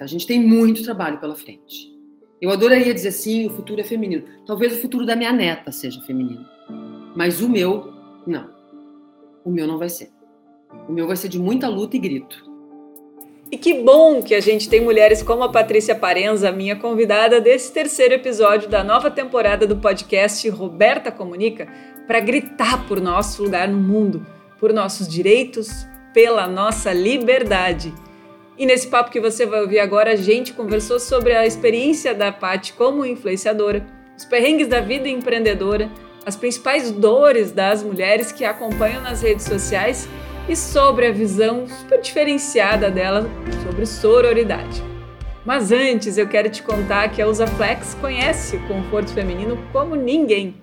muita, a gente tem muito trabalho pela frente. Eu adoraria dizer sim, o futuro é feminino. Talvez o futuro da minha neta seja feminino. Mas o meu, não. O meu não vai ser. O meu vai ser de muita luta e grito. E que bom que a gente tem mulheres como a Patrícia Parenza, minha convidada desse terceiro episódio da nova temporada do podcast Roberta Comunica, para gritar por nosso lugar no mundo, por nossos direitos, pela nossa liberdade. E nesse papo que você vai ouvir agora, a gente conversou sobre a experiência da Paty como influenciadora, os perrengues da vida empreendedora, as principais dores das mulheres que a acompanham nas redes sociais e sobre a visão super diferenciada dela sobre sororidade. Mas antes eu quero te contar que a Usaflex conhece o conforto feminino como ninguém.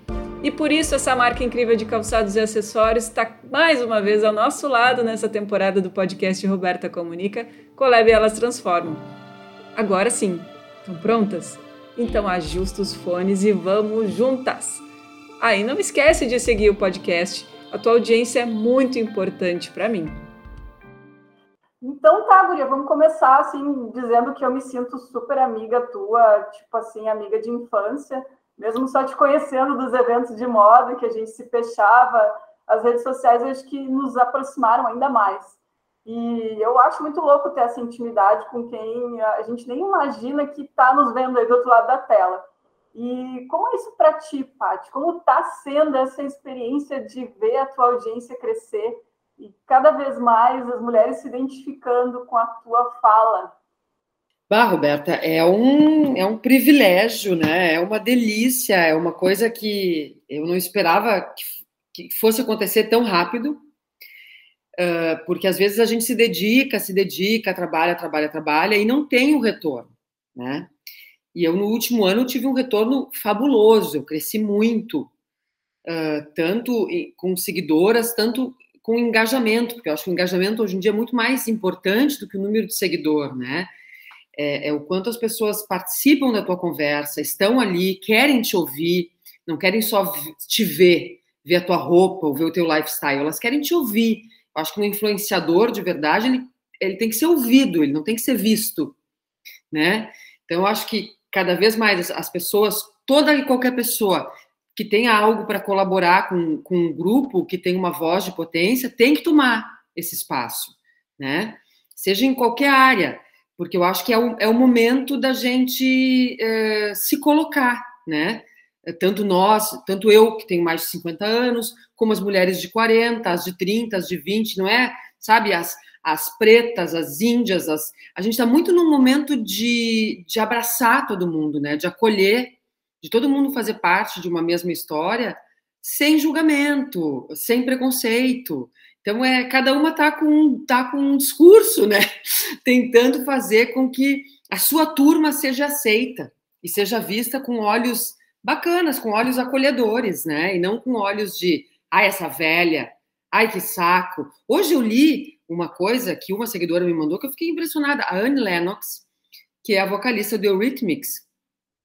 E por isso essa marca incrível de calçados e acessórios está mais uma vez ao nosso lado nessa temporada do podcast Roberta Comunica, Colab Elas Transformam. Agora sim, estão prontas? Então ajusta os fones e vamos juntas! Ah, não esquece de seguir o podcast a tua audiência é muito importante para mim. Então tá, Guria, vamos começar assim, dizendo que eu me sinto super amiga tua, tipo assim, amiga de infância, mesmo só te conhecendo dos eventos de moda que a gente se fechava, as redes sociais acho que nos aproximaram ainda mais. E eu acho muito louco ter essa intimidade com quem a gente nem imagina que está nos vendo aí do outro lado da tela. E como é isso para ti, Paty? Como está sendo essa experiência de ver a tua audiência crescer e cada vez mais as mulheres se identificando com a tua fala? Bah, Roberta, é um, é um privilégio, né? É uma delícia, é uma coisa que eu não esperava que, que fosse acontecer tão rápido, uh, porque às vezes a gente se dedica, se dedica, trabalha, trabalha, trabalha e não tem o retorno, né? E eu, no último ano, tive um retorno fabuloso, eu cresci muito, uh, tanto com seguidoras, tanto com engajamento, porque eu acho que o engajamento hoje em dia é muito mais importante do que o número de seguidor, né? É, é o quanto as pessoas participam da tua conversa, estão ali, querem te ouvir, não querem só te ver, ver a tua roupa ou ver o teu lifestyle, elas querem te ouvir. Eu acho que um influenciador de verdade, ele, ele tem que ser ouvido, ele não tem que ser visto, né? Então, eu acho que cada vez mais as pessoas, toda e qualquer pessoa que tenha algo para colaborar com, com um grupo, que tem uma voz de potência, tem que tomar esse espaço, né? Seja em qualquer área, porque eu acho que é o, é o momento da gente é, se colocar, né? Tanto nós, tanto eu, que tenho mais de 50 anos, como as mulheres de 40, as de 30, as de 20, não é? Sabe, as, as pretas, as índias, as... a gente está muito num momento de, de abraçar todo mundo, né? De acolher, de todo mundo fazer parte de uma mesma história, sem julgamento, sem preconceito. Então é cada uma tá com tá com um discurso, né? Tentando fazer com que a sua turma seja aceita e seja vista com olhos bacanas, com olhos acolhedores, né? E não com olhos de, ai essa velha, ai que saco. Hoje eu li uma coisa que uma seguidora me mandou que eu fiquei impressionada. A Anne Lennox, que é a vocalista do Eurythmics,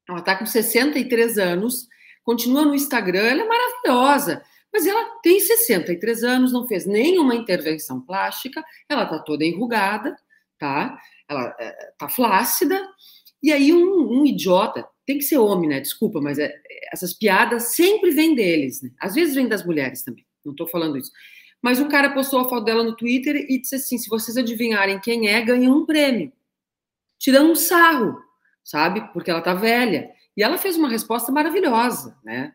ela está com 63 anos, continua no Instagram, ela é maravilhosa, mas ela tem 63 anos, não fez nenhuma intervenção plástica, ela está toda enrugada, tá? Ela é, tá flácida, e aí um, um, idiota, tem que ser homem, né? Desculpa, mas é, essas piadas sempre vêm deles, né? Às vezes vêm das mulheres também, não estou falando isso. Mas o cara postou a foto dela no Twitter e disse assim: se vocês adivinharem quem é, ganham um prêmio. Tirando um sarro, sabe? Porque ela tá velha. E ela fez uma resposta maravilhosa, né?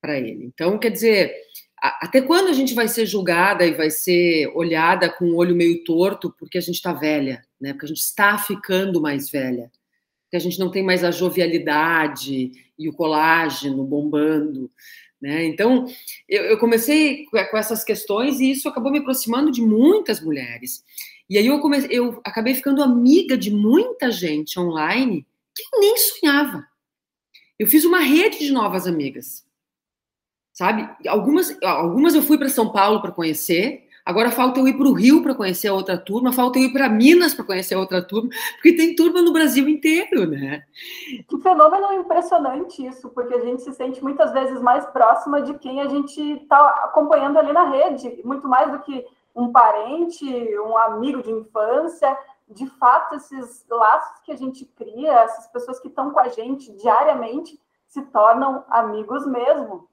Para ele. Então, quer dizer, até quando a gente vai ser julgada e vai ser olhada com o olho meio torto porque a gente está velha, né? Porque a gente está ficando mais velha. Porque a gente não tem mais a jovialidade e o colágeno bombando. Né? Então, eu, eu, comecei com essas questões e isso acabou me aproximando de muitas mulheres. E aí eu, comecei, eu acabei ficando amiga de muita gente online que nem sonhava. Eu fiz uma rede de novas amigas, sabe? Algumas, algumas eu fui para São Paulo para conhecer, Agora falta eu ir para o Rio para conhecer a outra turma, falta eu ir para Minas para conhecer a outra turma, porque tem turma no Brasil inteiro, né? Que fenômeno impressionante isso, porque a gente se sente muitas vezes mais próxima de quem a gente está acompanhando ali na rede, muito mais do que um parente, um amigo de infância. de fato, esses laços que a gente cria, essas pessoas que estão com a gente diariamente, se tornam amigos mesmo.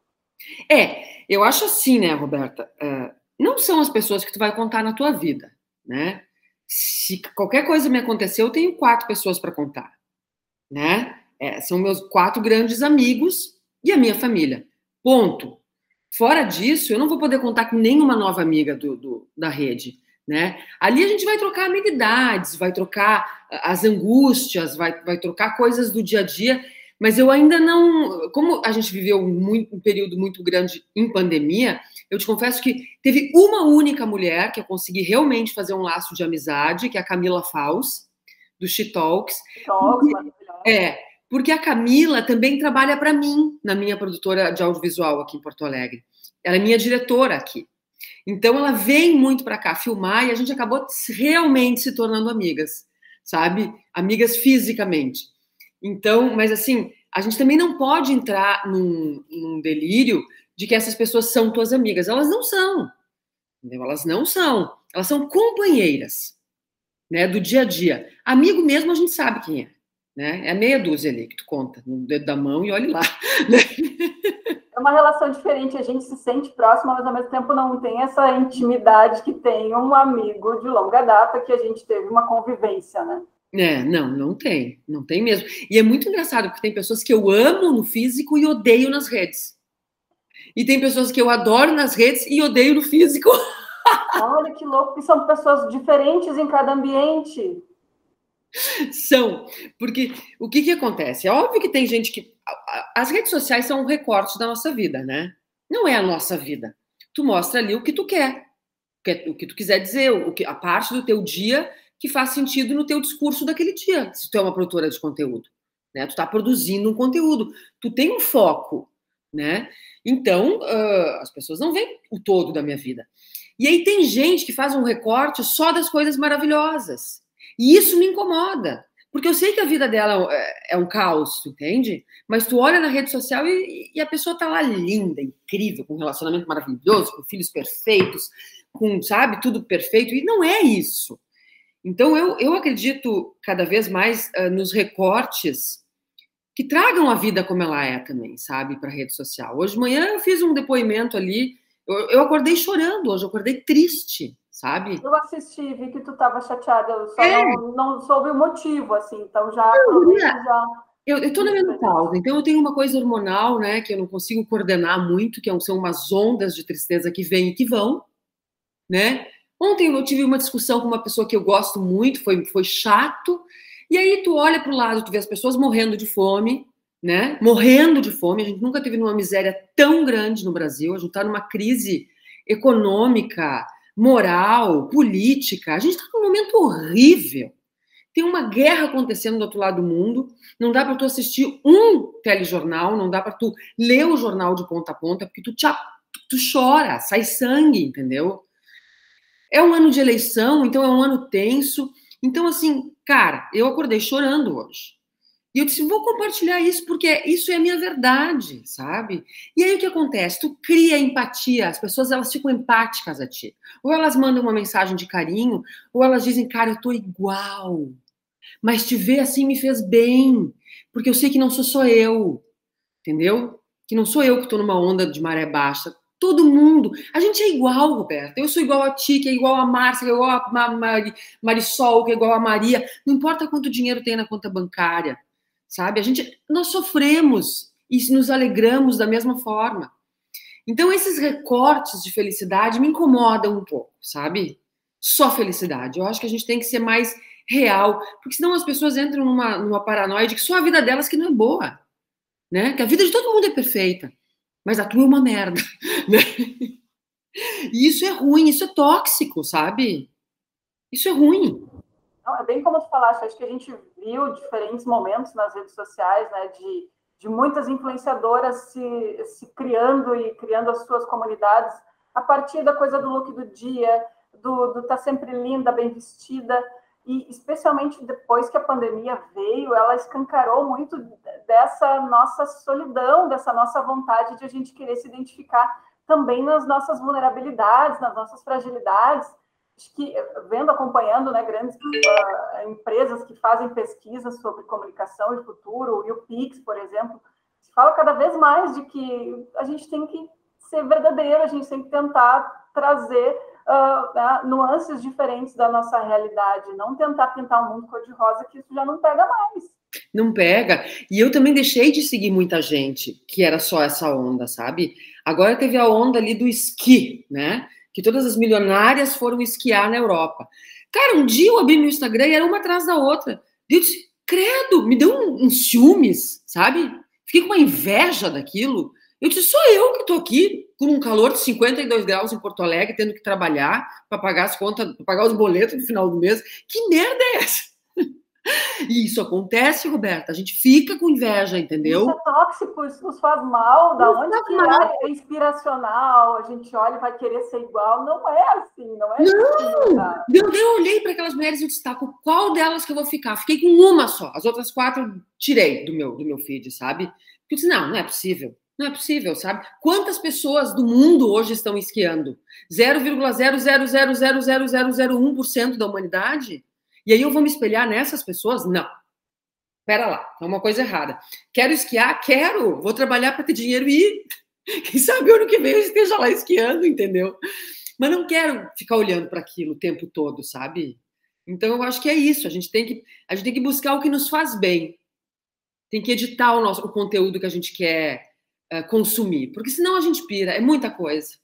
É, eu acho assim, né, Roberta? Uh, não são as pessoas que tu vai contar na tua vida, né? Se qualquer coisa me aconteceu, eu tenho quatro pessoas para contar, né? É, são meus quatro grandes amigos e a minha família. Ponto. Fora disso, eu não vou poder contar com nenhuma nova amiga do, do da rede. Né? Ali a gente vai trocar amenidades, vai trocar as angústias, vai, vai trocar coisas do dia a dia, mas eu ainda não. Como a gente viveu muito, um período muito grande em pandemia, eu te confesso que teve uma única mulher que eu consegui realmente fazer um laço de amizade, que é a Camila Faus, do She Talks. Talks é, porque a Camila também trabalha para mim na minha produtora de audiovisual aqui em Porto Alegre. Ela é minha diretora aqui. Então ela vem muito para cá filmar e a gente acabou realmente se tornando amigas, sabe? Amigas fisicamente. Então, mas assim, a gente também não pode entrar num, num delírio de que essas pessoas são tuas amigas. Elas não são. Entendeu? Elas não são. Elas são companheiras, né, do dia a dia. Amigo mesmo a gente sabe quem é, né? É meia dúzia ali que tu conta no dedo da mão e olhe lá. Né? É uma relação diferente, a gente se sente próximo, mas ao mesmo tempo não tem essa intimidade que tem um amigo de longa data que a gente teve uma convivência, né? É, não, não tem, não tem mesmo. E é muito engraçado, porque tem pessoas que eu amo no físico e odeio nas redes. E tem pessoas que eu adoro nas redes e odeio no físico. Olha que louco, e são pessoas diferentes em cada ambiente. São, porque o que que acontece? É óbvio que tem gente que. As redes sociais são um recorte da nossa vida, né? Não é a nossa vida. Tu mostra ali o que tu quer, o que tu quiser dizer, o que, a parte do teu dia que faz sentido no teu discurso daquele dia, se tu é uma produtora de conteúdo, né? Tu está produzindo um conteúdo, tu tem um foco, né? Então, uh, as pessoas não veem o todo da minha vida. E aí tem gente que faz um recorte só das coisas maravilhosas. E isso me incomoda, porque eu sei que a vida dela é, é um caos, entende? Mas tu olha na rede social e, e a pessoa tá lá linda, incrível, com um relacionamento maravilhoso, com filhos perfeitos, com, sabe, tudo perfeito. E não é isso. Então, eu, eu acredito cada vez mais uh, nos recortes que tragam a vida como ela é também, sabe, para a rede social. Hoje de manhã eu fiz um depoimento ali, eu, eu, acordei chorando hoje, eu acordei triste, sabe? Eu assisti, vi que tu estava chateada, eu só é. não, não, soube o motivo, assim, então já eu, já... Eu, eu tô na menopausa, então eu tenho uma coisa hormonal, né, que eu não consigo coordenar muito, que são umas ondas de tristeza que vêm e que vão, né? Ontem eu tive uma discussão com uma pessoa que eu gosto muito, foi, foi chato. E aí tu olha para o lado, tu vê as pessoas morrendo de fome, né? Morrendo de fome. A gente nunca teve uma miséria tão grande no Brasil. A gente está numa crise econômica, moral, política. A gente está num momento horrível. Tem uma guerra acontecendo do outro lado do mundo. Não dá para tu assistir um telejornal, não dá para tu ler o jornal de ponta a ponta, porque tu, te, tu chora, sai sangue, entendeu? É um ano de eleição, então é um ano tenso. Então, assim, cara, eu acordei chorando hoje. E eu disse, vou compartilhar isso, porque isso é a minha verdade, sabe? E aí o que acontece? Tu cria empatia, as pessoas elas ficam empáticas a ti. Ou elas mandam uma mensagem de carinho, ou elas dizem, cara, eu tô igual. Mas te ver assim me fez bem, porque eu sei que não sou só eu, entendeu? Que não sou eu que tô numa onda de maré baixa. Todo mundo. A gente é igual, Roberto. Eu sou igual a ti, que é igual a Márcia, que é igual a Marisol, que é igual a Maria. Não importa quanto dinheiro tem na conta bancária, sabe? A gente, nós sofremos e nos alegramos da mesma forma. Então, esses recortes de felicidade me incomodam um pouco, sabe? Só felicidade. Eu acho que a gente tem que ser mais real, porque senão as pessoas entram numa, numa paranoia de que só a vida delas que não é boa, né? Que a vida de todo mundo é perfeita mas a tua é uma merda. Né? E isso é ruim, isso é tóxico, sabe? Isso é ruim. Não, é bem como tu falaste, acho que a gente viu diferentes momentos nas redes sociais, né, de, de muitas influenciadoras se, se criando e criando as suas comunidades a partir da coisa do look do dia, do, do tá sempre linda, bem vestida, e especialmente depois que a pandemia veio, ela escancarou muito dessa nossa solidão, dessa nossa vontade de a gente querer se identificar também nas nossas vulnerabilidades, nas nossas fragilidades. que vendo, acompanhando né, grandes uh, empresas que fazem pesquisas sobre comunicação e futuro, e o Pix, por exemplo, se fala cada vez mais de que a gente tem que ser verdadeiro, a gente tem que tentar trazer uh, nuances diferentes da nossa realidade, não tentar pintar um mundo cor-de-rosa, que isso já não pega mais. Não pega. E eu também deixei de seguir muita gente que era só essa onda, sabe? Agora teve a onda ali do esqui, né? Que todas as milionárias foram esquiar na Europa. Cara, um dia eu abri meu Instagram e era uma atrás da outra. Eu disse, credo, me deu um, um ciúmes, sabe? Fiquei com uma inveja daquilo. Eu disse, sou eu que estou aqui com um calor de 52 graus em Porto Alegre, tendo que trabalhar para pagar as contas, para pagar os boletos no final do mês. Que merda é essa? E isso acontece, Roberta. A gente fica com inveja, entendeu? Isso é tóxico, isso nos faz mal. Da onde que é inspiracional? A gente olha e vai querer ser igual. Não é assim, não é Não! Assim, eu, eu olhei para aquelas mulheres e destaco qual delas que eu vou ficar. Fiquei com uma só. As outras quatro tirei do meu, do meu feed, sabe? Porque eu disse, não, não é possível. Não é possível, sabe? Quantas pessoas do mundo hoje estão esquiando? 0,0000001% da humanidade? E aí eu vou me espelhar nessas pessoas? Não. Pera lá, é uma coisa errada. Quero esquiar? Quero. Vou trabalhar para ter dinheiro e ir. Quem sabe ano que vem eu esteja lá esquiando, entendeu? Mas não quero ficar olhando para aquilo o tempo todo, sabe? Então eu acho que é isso. A gente tem que a gente tem que buscar o que nos faz bem. Tem que editar o nosso o conteúdo que a gente quer uh, consumir, porque senão a gente pira. É muita coisa.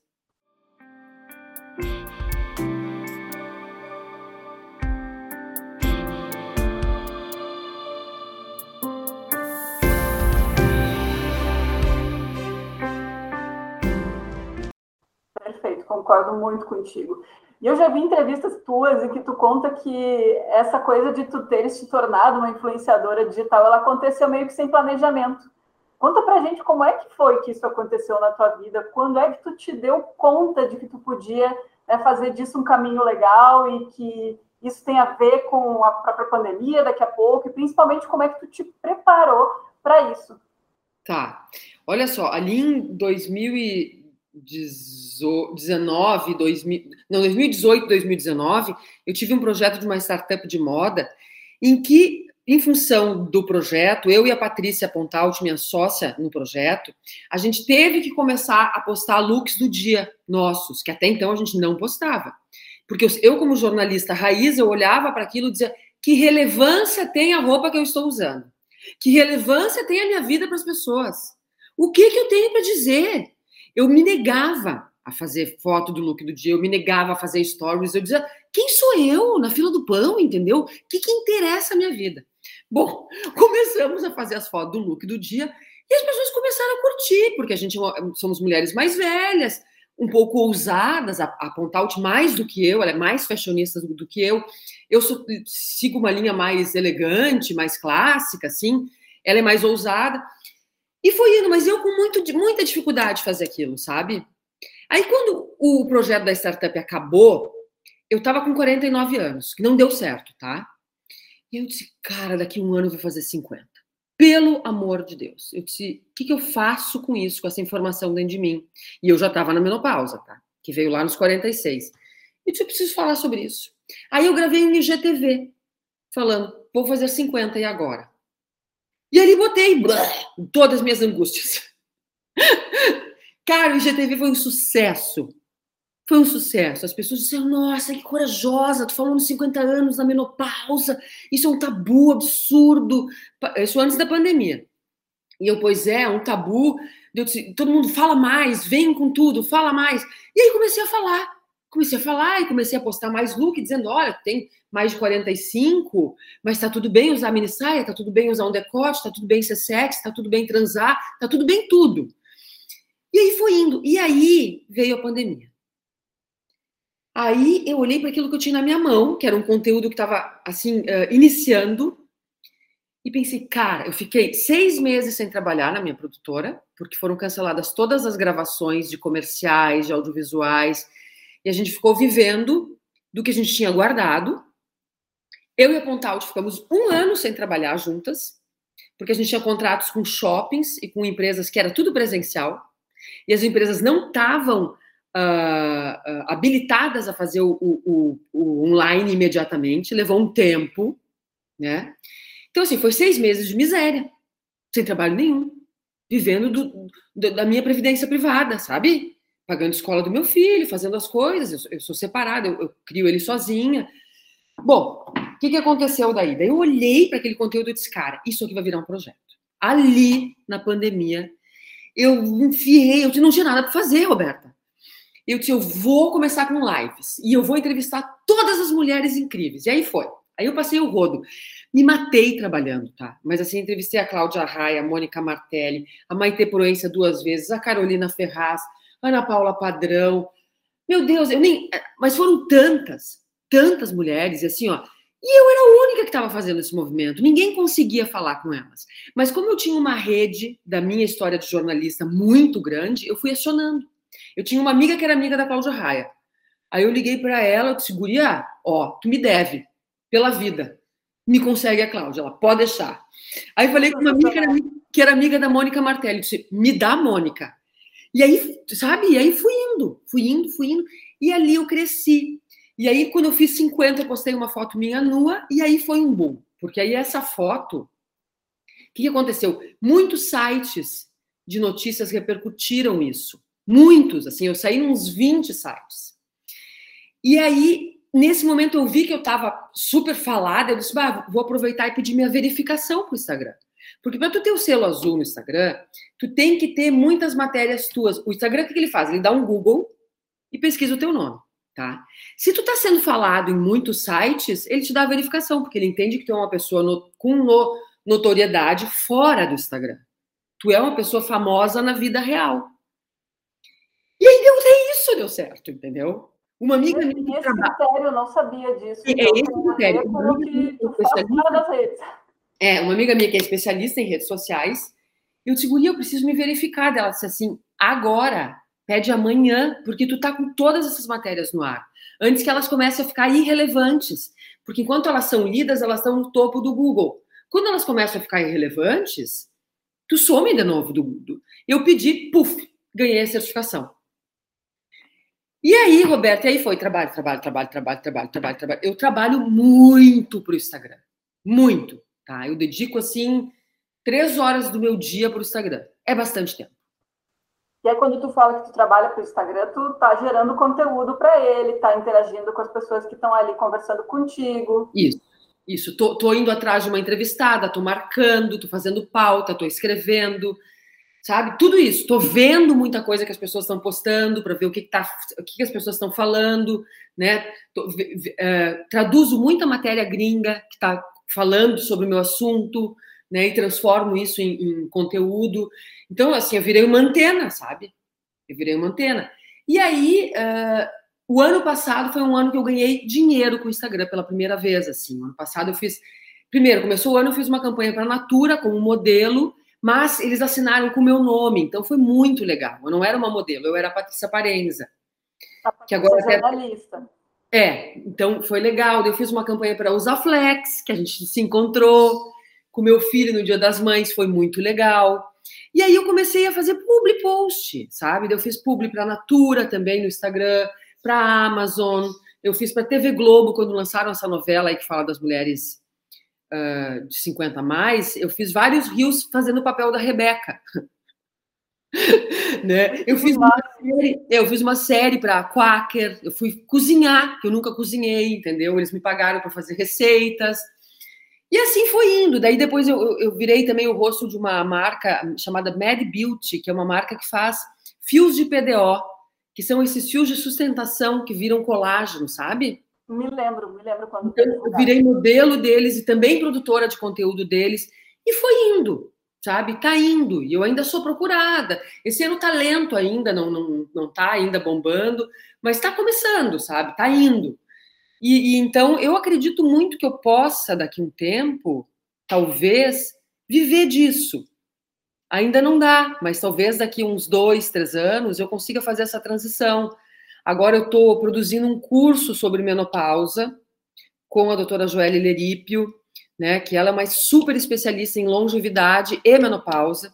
concordo muito contigo. E eu já vi entrevistas tuas em que tu conta que essa coisa de tu teres te tornado uma influenciadora digital, ela aconteceu meio que sem planejamento. Conta pra gente como é que foi que isso aconteceu na tua vida, quando é que tu te deu conta de que tu podia né, fazer disso um caminho legal e que isso tem a ver com a própria pandemia daqui a pouco, e principalmente como é que tu te preparou para isso. Tá. Olha só, ali em 2000 e 2019, 2000, não, 2018, 2019, eu tive um projeto de uma startup de moda em que, em função do projeto, eu e a Patrícia Pontaut, minha sócia no projeto, a gente teve que começar a postar looks do dia nossos, que até então a gente não postava. Porque eu, como jornalista raiz, eu olhava para aquilo e dizia: que relevância tem a roupa que eu estou usando? Que relevância tem a minha vida para as pessoas? O que, que eu tenho para dizer? Eu me negava a fazer foto do look do dia, eu me negava a fazer stories, eu dizia, quem sou eu na fila do pão, entendeu? O que, que interessa a minha vida? Bom, começamos a fazer as fotos do look do dia e as pessoas começaram a curtir, porque a gente é somos mulheres mais velhas, um pouco ousadas, a, a Pontaut mais do que eu, ela é mais fashionista do, do que eu. Eu sou, sigo uma linha mais elegante, mais clássica, assim, ela é mais ousada. E foi indo, mas eu com muito, muita dificuldade de fazer aquilo, sabe? Aí, quando o projeto da startup acabou, eu estava com 49 anos, que não deu certo, tá? E eu disse, cara, daqui um ano eu vou fazer 50. Pelo amor de Deus. Eu disse, o que, que eu faço com isso, com essa informação dentro de mim? E eu já estava na menopausa, tá? Que veio lá nos 46. Eu disse, eu preciso falar sobre isso. Aí eu gravei um IGTV, falando, vou fazer 50 e agora? E ali botei blá, todas as minhas angústias. Cara, o IGTV foi um sucesso. Foi um sucesso. As pessoas disseram: Nossa, que corajosa, tu falou nos 50 anos da menopausa, isso é um tabu absurdo. Isso antes da pandemia. E eu, pois é, um tabu. Disse, todo mundo fala mais, vem com tudo, fala mais. E aí comecei a falar comecei a falar e comecei a postar mais look, dizendo: olha, tem mais de 45, mas tá tudo bem usar mini saia, tá tudo bem usar um decote, tá tudo bem ser sexy, tá tudo bem transar, tá tudo bem tudo. E aí foi indo. E aí veio a pandemia. Aí eu olhei para aquilo que eu tinha na minha mão, que era um conteúdo que estava assim, uh, iniciando, e pensei, cara, eu fiquei seis meses sem trabalhar na minha produtora, porque foram canceladas todas as gravações de comerciais, de audiovisuais, e a gente ficou vivendo do que a gente tinha guardado. Eu e a Pontaut ficamos um ano sem trabalhar juntas, porque a gente tinha contratos com shoppings e com empresas que era tudo presencial, e as empresas não estavam uh, habilitadas a fazer o, o, o, online imediatamente, levou um tempo, né? Então, assim, foi seis meses de miséria, sem trabalho nenhum, vivendo do, do, da minha previdência privada, sabe? Pagando escola do meu filho, fazendo as coisas, eu, eu sou separada, eu, eu, crio ele sozinha. Bom, o que, que aconteceu daí? Daí eu olhei para aquele conteúdo e disse, cara, isso aqui vai virar um projeto. Ali, na pandemia, eu enfiei, eu não tinha nada para fazer, Roberta. Eu disse, eu vou começar com lives e eu vou entrevistar todas as mulheres incríveis. E aí foi. Aí eu passei o rodo. Me matei trabalhando, tá? Mas assim, entrevistei a Cláudia Raia, a Mônica Martelli, a Maite Proença duas vezes, a Carolina Ferraz, a Ana Paula Padrão. Meu Deus, eu nem. Mas foram tantas, tantas mulheres, e assim, ó. E eu era a única que estava fazendo esse movimento. Ninguém conseguia falar com elas. Mas como eu tinha uma rede da minha história de jornalista muito grande, eu fui acionando. Eu tinha uma amiga que era amiga da Cláudia Raia. Aí eu liguei para ela, eu disse, guria, ó, tu me deve, pela vida. Me consegue a Cláudia, ela pode deixar. Aí falei com uma amiga que era, que era amiga da Mônica Martelli, eu disse, me dá Mônica. E aí, sabe, e aí fui indo, fui indo, fui indo, e ali eu cresci. E aí, quando eu fiz 50, eu postei uma foto minha nua, e aí foi um boom. Porque aí essa foto, o que aconteceu? Muitos sites de notícias repercutiram isso. Muitos, assim, eu saí uns 20 sites. E aí, nesse momento, eu vi que eu estava super falada, eu disse, bah, vou aproveitar e pedir minha verificação para o Instagram. Porque para tu ter o selo azul no Instagram, tu tem que ter muitas matérias tuas. O Instagram, o que ele faz? Ele dá um Google e pesquisa o teu nome, tá? Se tu tá sendo falado em muitos sites, ele te dá a verificação, porque ele entende que tu é uma pessoa no, com no, notoriedade fora do Instagram. Tu é uma pessoa famosa na vida real. E aí deu até isso, deu certo, entendeu? Uma amiga minha. Esse trabalha... critério, eu não sabia disso. É, então, esse critério. Uma amiga, que é, uma amiga minha que é especialista em redes sociais, eu disse, eu preciso me verificar. Ela disse assim, agora, pede amanhã, porque tu tá com todas essas matérias no ar. Antes que elas comecem a ficar irrelevantes. Porque enquanto elas são lidas, elas estão no topo do Google. Quando elas começam a ficar irrelevantes, tu some de novo do Google. Eu pedi, puf, ganhei a certificação. E aí, Roberto, e aí foi trabalho, trabalho, trabalho, trabalho, trabalho, trabalho, trabalho. Eu trabalho muito para o Instagram. Muito, tá? Eu dedico, assim, três horas do meu dia para o Instagram. É bastante tempo. E aí, quando tu fala que tu trabalha para o Instagram, tu tá gerando conteúdo para ele, tá interagindo com as pessoas que estão ali conversando contigo. Isso, isso. Tô, tô indo atrás de uma entrevistada, tô marcando, tô fazendo pauta, tô escrevendo, sabe? Tudo isso. Estou vendo muita coisa que as pessoas estão postando para ver o que, que, tá, o que, que as pessoas estão falando, né? Tô, uh, traduzo muita matéria gringa que está falando sobre o meu assunto, né? E transformo isso em, em, conteúdo. Então, assim, eu virei uma antena, sabe? Eu virei uma antena. E aí, uh, o ano passado foi um ano que eu ganhei dinheiro com o Instagram pela primeira vez, assim. O ano passado eu fiz... Primeiro, começou o ano, eu fiz uma campanha para a Natura como modelo, mas eles assinaram com o meu nome, então foi muito legal. Eu não era uma modelo, eu era a Patrícia Parenza. A que agora é jornalista. É, então foi legal. Eu fiz uma campanha para usar Flex, que a gente se encontrou com meu filho no Dia das Mães, foi muito legal. E aí eu comecei a fazer publi post, sabe? Eu fiz publi para Natura também no Instagram, para Amazon, eu fiz para TV Globo quando lançaram essa novela aí que fala das mulheres uh, de 50 a mais, eu fiz vários rios fazendo o papel da Rebeca. né? Eu fiz uma série, eu fiz uma série para Quaker, eu fui cozinhar, que eu nunca cozinhei, entendeu? Eles me pagaram para fazer receitas. E assim foi indo. Daí depois eu, eu virei também o rosto de uma marca chamada Mad Beauty, que é uma marca que faz fios de PDO, que são esses fios de sustentação que viram colágeno, sabe? Me lembro, me lembro quando. Então, eu virei modelo deles e também produtora de conteúdo deles. E foi indo, sabe? Tá indo. E eu ainda sou procurada. Esse ano tá lento ainda, não, não, não tá ainda bombando, mas tá começando, sabe? Tá indo. E, e então eu acredito muito que eu possa, daqui a um tempo, talvez, viver disso. Ainda não dá, mas talvez daqui uns dois, três anos eu consiga fazer essa transição Agora eu estou produzindo um curso sobre menopausa com a doutora Joelle Lerípio, né, que ela é uma super especialista em longevidade e menopausa.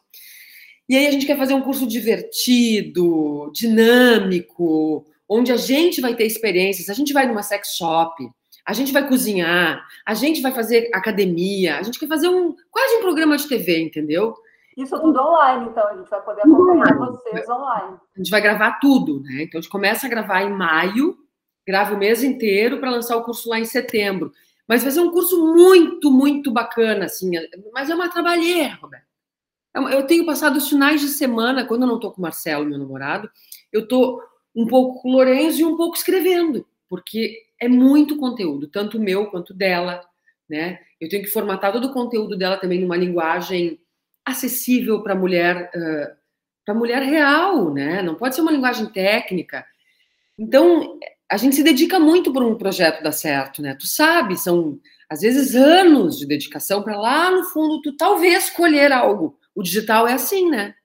E aí a gente quer fazer um curso divertido, dinâmico, onde a gente vai ter experiências, a gente vai numa sex shop, a gente vai cozinhar, a gente vai fazer academia, a gente quer fazer um quase um programa de TV, entendeu? Isso tudo online, então, a gente vai poder acompanhar vocês online. A gente vai gravar tudo, né? Então a gente começa a gravar em maio, grava o mês inteiro para lançar o curso lá em setembro. Mas vai ser um curso muito, muito bacana, assim. Mas é uma trabalheira, Roberto. É eu tenho passado os finais de semana, quando eu não estou com o Marcelo, meu namorado, eu estou um pouco com o Lourenço e um pouco escrevendo, porque é muito conteúdo, tanto meu quanto dela, né? Eu tenho que formatar todo o conteúdo dela também numa linguagem acessível para a mulher, uh, para mulher real, né? Não pode ser uma linguagem técnica. Então, a gente se dedica muito para um projeto dar certo, né? Tu sabe, são às vezes anos de dedicação para lá no fundo tu talvez colher algo. O digital é assim, né?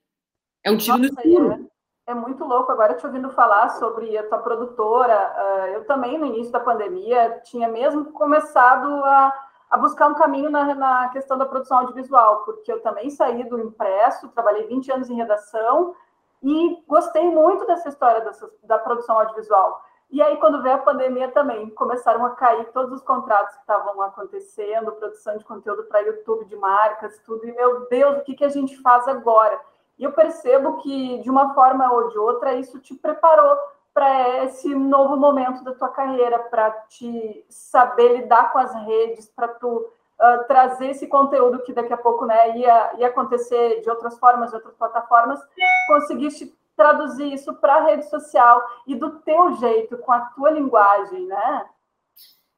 É um tiro no escuro. É, é, muito louco agora te ouvindo falar sobre a tua produtora. Uh, eu também no início da pandemia tinha mesmo começado a, a buscar um caminho na, na questão da produção audiovisual, porque eu também saí do impresso, trabalhei 20 anos em redação e gostei muito dessa história dessa, da produção audiovisual. E aí, quando veio a pandemia também, começaram a cair todos os contratos que estavam acontecendo, produção de conteúdo para YouTube, de marcas, tudo. E, meu Deus, o que, que a gente faz agora? E eu percebo que, de uma forma ou de outra, isso te preparou para esse novo momento da tua carreira, para te saber lidar com as redes, para tu uh, trazer esse conteúdo que daqui a pouco né, ia, ia acontecer de outras formas, de outras plataformas, conseguiste traduzir isso para a rede social e do teu jeito, com a tua linguagem, né?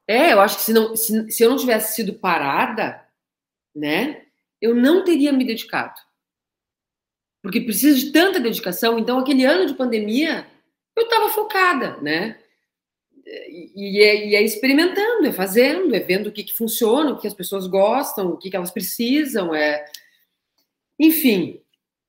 É, eu acho que se, não, se, se eu não tivesse sido parada, né, eu não teria me dedicado. Porque precisa de tanta dedicação. Então, aquele ano de pandemia, eu estava focada, né? E, e, é, e, é, experimentando, é fazendo, é vendo o que, que funciona, o que as pessoas gostam, o que, que elas precisam. É... Enfim,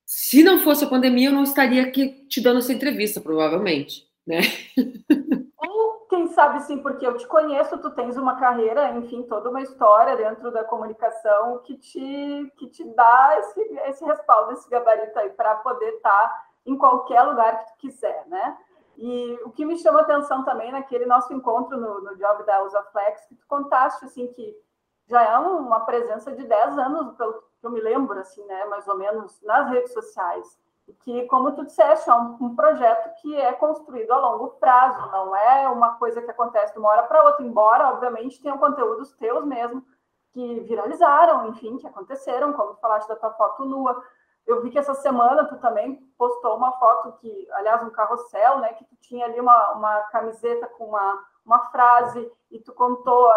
se não fosse a pandemia, eu não estaria aqui te dando essa entrevista, provavelmente, né? Ou quem sabe sim, porque eu te conheço, tu tens uma carreira, enfim, toda uma história dentro da comunicação que te, que te dá esse, esse respaldo, esse gabarito aí, para poder estar tá em qualquer lugar que tu quiser, né? E o que me chamou atenção também naquele nosso encontro no, no job da Usaflex, que tu contaste, assim, que já é uma presença de 10 anos, pelo que eu me lembro, assim, né, mais ou menos, nas redes sociais. E que, como tu disseste, é um, um, projeto que é construído a longo prazo, não é uma coisa que acontece de uma hora para outra, embora, obviamente, tenham conteúdos teus mesmo, que viralizaram, enfim, que aconteceram, como tu falaste da tua foto nua. Eu vi que essa semana tu também postou uma foto que, aliás, um carrossel, né, que tu tinha ali uma, uma camiseta com uma, uma frase e tu contou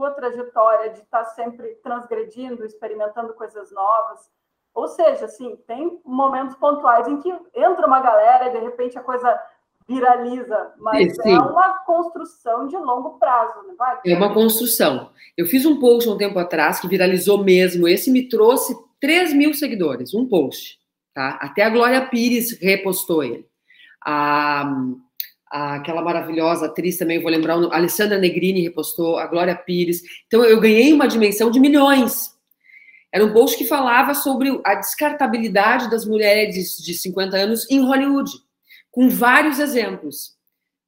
tua trajetória de estar sempre transgredindo, experimentando coisas novas. Ou seja, assim, tem momentos pontuais em que entra uma galera e de repente a coisa viraliza, mas Sim. é uma construção de longo prazo, não vai? É uma construção. Eu fiz um post um tempo atrás que viralizou mesmo. Esse me trouxe 3 mil seguidores, um post. Tá? Até a Glória Pires repostou ele. A, aquela maravilhosa atriz também, vou lembrar, a Alessandra Negrini repostou, a Glória Pires. Então eu ganhei uma dimensão de milhões. Era um post que falava sobre a descartabilidade das mulheres de 50 anos em Hollywood, com vários exemplos.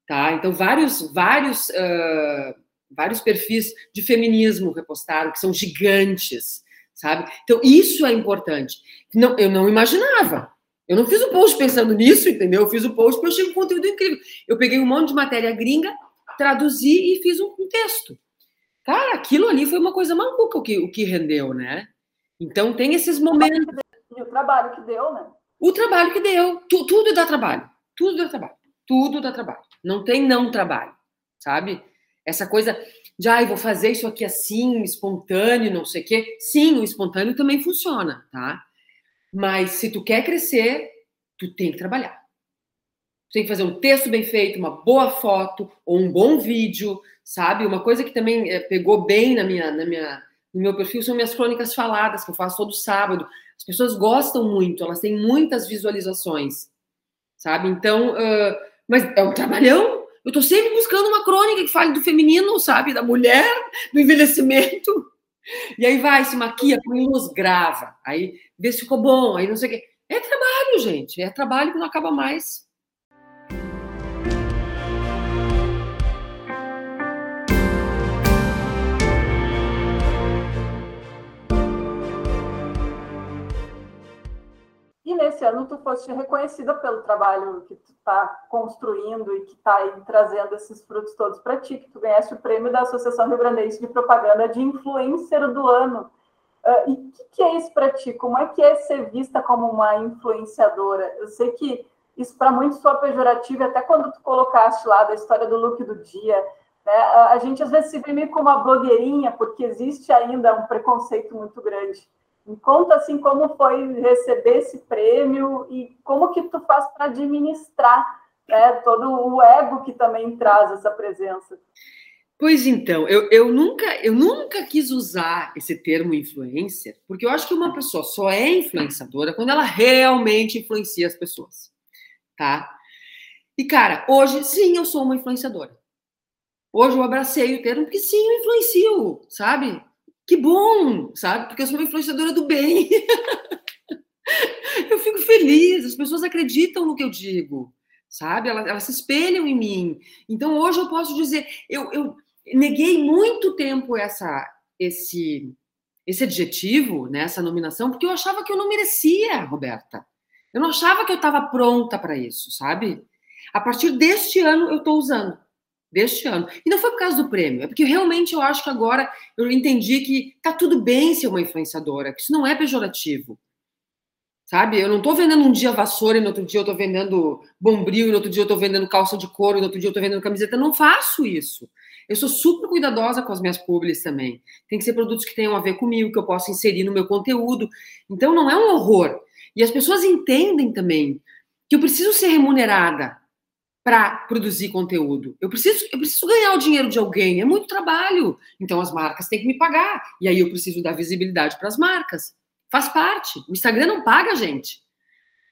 Tá? Então, vários, vários, uh, vários perfis de feminismo repostaram, que são gigantes, sabe? Então, isso é importante. Não, eu não imaginava. Eu não fiz o post pensando nisso, entendeu? Eu fiz o post porque eu achei um conteúdo incrível. Eu peguei um monte de matéria gringa, traduzi e fiz um, um texto. Cara, aquilo ali foi uma coisa maluca o que, o que rendeu, né? Então tem esses momentos. E o trabalho que deu, né? O trabalho que deu. Tu, tudo dá trabalho. Tudo dá trabalho. Tudo dá trabalho. Não tem não trabalho, sabe? Essa coisa de, ah, vou fazer isso aqui assim, espontâneo, não sei o quê. Sim, o espontâneo também funciona, tá? Mas se tu quer crescer, tu tem que trabalhar. Tu tem que fazer um texto bem feito, uma boa foto ou um bom vídeo, sabe? Uma coisa que também é, pegou bem na minha, na minha, no meu perfil são minhas crônicas faladas, que eu faço todo sábado. As pessoas gostam muito, elas têm muitas visualizações, sabe? Então, uh, mas é um trabalhão. Eu tô sempre buscando uma crônica que fale do feminino, sabe? Da mulher, do envelhecimento. E aí vai, se maquia, põe luz, grava. Aí vê se ficou bom, aí não sei o quê. É trabalho, gente. É trabalho que não acaba mais. E nesse ano tu foste reconhecida pelo trabalho que tu está construindo e que está trazendo esses frutos todos para ti, que tu ganhaste o prêmio da Associação Rio Grandense de Propaganda de Influencer do Ano. Uh, e o que, que, é isso para ti? Como é que é ser vista como uma influenciadora? Eu sei que isso para muitos soa pejorativo, até quando tu colocaste lá da história do look do dia, né? a gente às vezes se vê meio como uma blogueirinha, porque existe ainda um preconceito muito grande. Me conta assim como foi receber esse prêmio e como que tu faz para administrar né, todo o ego que também traz essa presença. Pois então, eu, eu, nunca, eu nunca quis usar esse termo influencer, porque eu acho que uma pessoa só é influenciadora quando ela realmente influencia as pessoas, tá? E cara, hoje sim eu sou uma influenciadora. Hoje eu abracei o termo porque sim eu influencio, sabe? Que bom, sabe? Porque eu sou uma influenciadora do bem. eu fico feliz, as pessoas acreditam no que eu digo, sabe? Elas, elas, se espelham em mim. Então hoje eu posso dizer, eu, eu neguei muito tempo essa, esse, esse adjetivo, né, essa nominação, porque eu achava que eu não merecia, Roberta. Eu não achava que eu estava pronta para isso, sabe? A partir deste ano eu estou usando deste ano. E não foi por causa do prêmio, é porque realmente eu acho que agora eu entendi que tá tudo bem ser uma influenciadora, que isso não é pejorativo. Sabe? Eu não tô vendendo um dia vassoura e no outro dia eu tô vendendo bombril, e no outro dia eu tô vendendo calça de couro, e no outro dia eu tô vendendo camiseta. Eu não faço isso. Eu sou super cuidadosa com as minhas publis também. Tem que ser produtos que tenham a ver comigo, que eu possa inserir no meu conteúdo. Então não é um horror. E as pessoas entendem também que eu preciso ser remunerada para produzir conteúdo. Eu preciso, eu preciso ganhar o dinheiro de alguém, é muito trabalho. Então as marcas têm que me pagar. E aí eu preciso dar visibilidade para as marcas. Faz parte. O Instagram não paga a gente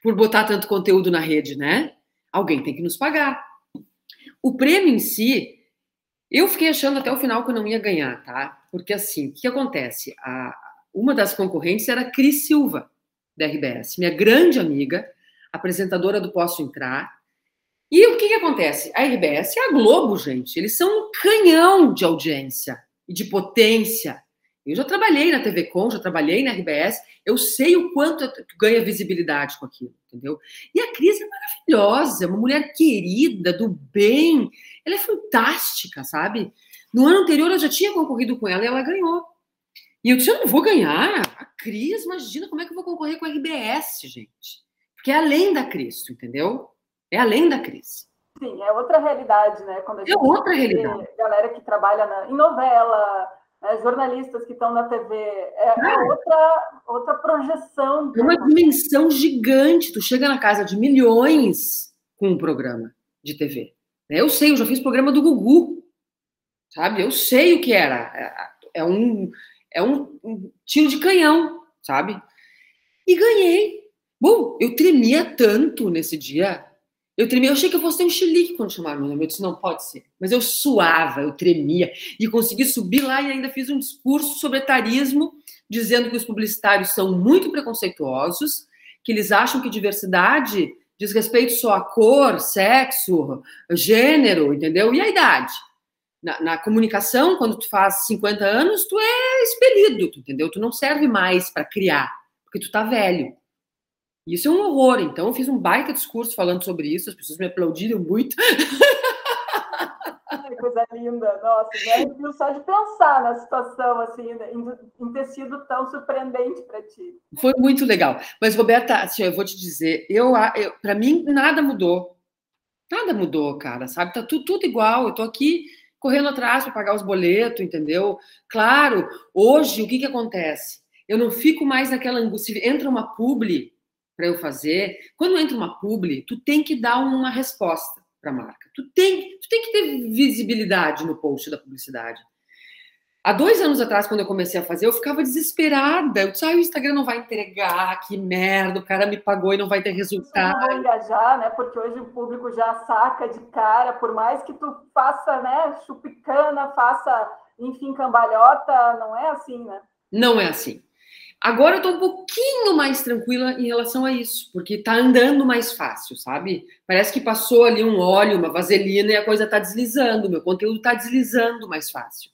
por botar tanto conteúdo na rede, né? Alguém tem que nos pagar. O prêmio em si, eu fiquei achando até o final que eu não ia ganhar, tá? Porque assim, o que acontece? A, uma das concorrentes era a Cris Silva, da RBS, minha grande amiga, apresentadora do Posso Entrar, e o que, que acontece? A RBS e a Globo, gente, eles são um canhão de audiência e de potência. Eu já trabalhei na TV Com, já trabalhei na RBS, eu sei o quanto ganha visibilidade com aquilo, entendeu? E a Cris é maravilhosa, é uma mulher querida, do bem, ela é fantástica, sabe? No ano anterior eu já tinha concorrido com ela e ela ganhou. E eu disse, eu não vou ganhar. A Cris, imagina como é que eu vou concorrer com a RBS, gente. Porque é além da Cris, entendeu? É além da crise. Sim, é outra realidade, né? Quando a é gente é outra realidade. Galera que trabalha na, em novela, né? jornalistas que estão na TV, é, é outra, outra projeção. É uma dimensão gigante. Tu chega na casa de milhões com um programa de TV. Eu sei, eu já fiz programa do Gugu, sabe? Eu sei o que era. É, é um, é um, um tiro de canhão, sabe? E ganhei. Bom, eu tremia tanto nesse dia eu tremia, eu achei que eu fosse ter um chilique quando chamaram meu nome. Eu disse, não pode ser. Mas eu suava, eu tremia. E consegui subir lá e ainda fiz um discurso sobre etarismo, dizendo que os publicitários são muito preconceituosos, que eles acham que diversidade diz respeito só a cor, sexo, gênero, entendeu? E a idade. Na, na, comunicação, quando tu faz 50 anos, tu é expelido, entendeu? Tu não serve mais para criar, porque tu tá velho. Isso é um horror. Então, eu fiz um baita discurso falando sobre isso, as pessoas me aplaudiram muito. Ai, coisa linda, nossa, né? só de pensar na situação, assim, né? em, ter sido tão surpreendente para ti. Foi muito legal. Mas, Roberta, assim, eu vou te dizer, eu, eu para mim, nada mudou. Nada mudou, cara, sabe? Tá tudo, tudo igual. Eu tô aqui correndo atrás para pagar os boletos, entendeu? Claro, hoje, o que que acontece? Eu não fico mais naquela angústia. Entra uma publi, para eu fazer. Quando entra uma publi, tu tem que dar uma resposta para a marca. Tu tem, tu tem que ter visibilidade no post da publicidade. Há dois anos atrás, quando eu comecei a fazer, eu ficava desesperada. Eu disse, ah, o Instagram não vai entregar, que merda, o cara me pagou e não vai ter resultado. Não vai engajar, né? Porque hoje o público já saca de cara, por mais que tu faça, né, chupicana, faça, enfim, cambalhota, não é assim, né? Não é assim. Agora eu tô um pouquinho mais tranquila em relação a isso, porque tá andando mais fácil, sabe? Parece que passou ali um óleo, uma vaselina e a coisa tá deslizando, meu conteúdo tá deslizando mais fácil.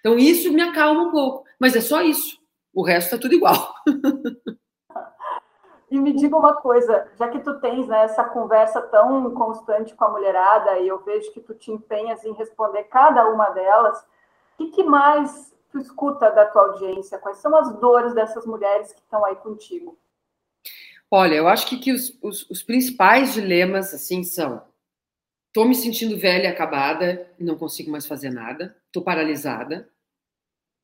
Então isso me acalma um pouco, mas é só isso. O resto tá tudo igual. E me diga uma coisa, já que tu tens né, essa conversa tão constante com a mulherada e eu vejo que tu te empenhas em responder cada uma delas, o que, que mais tu escuta da tua audiência? Quais são as dores dessas mulheres que estão aí contigo? Olha, eu acho que, que os, os, os principais dilemas assim são: tô me sentindo velha, acabada não consigo mais fazer nada, tô paralisada,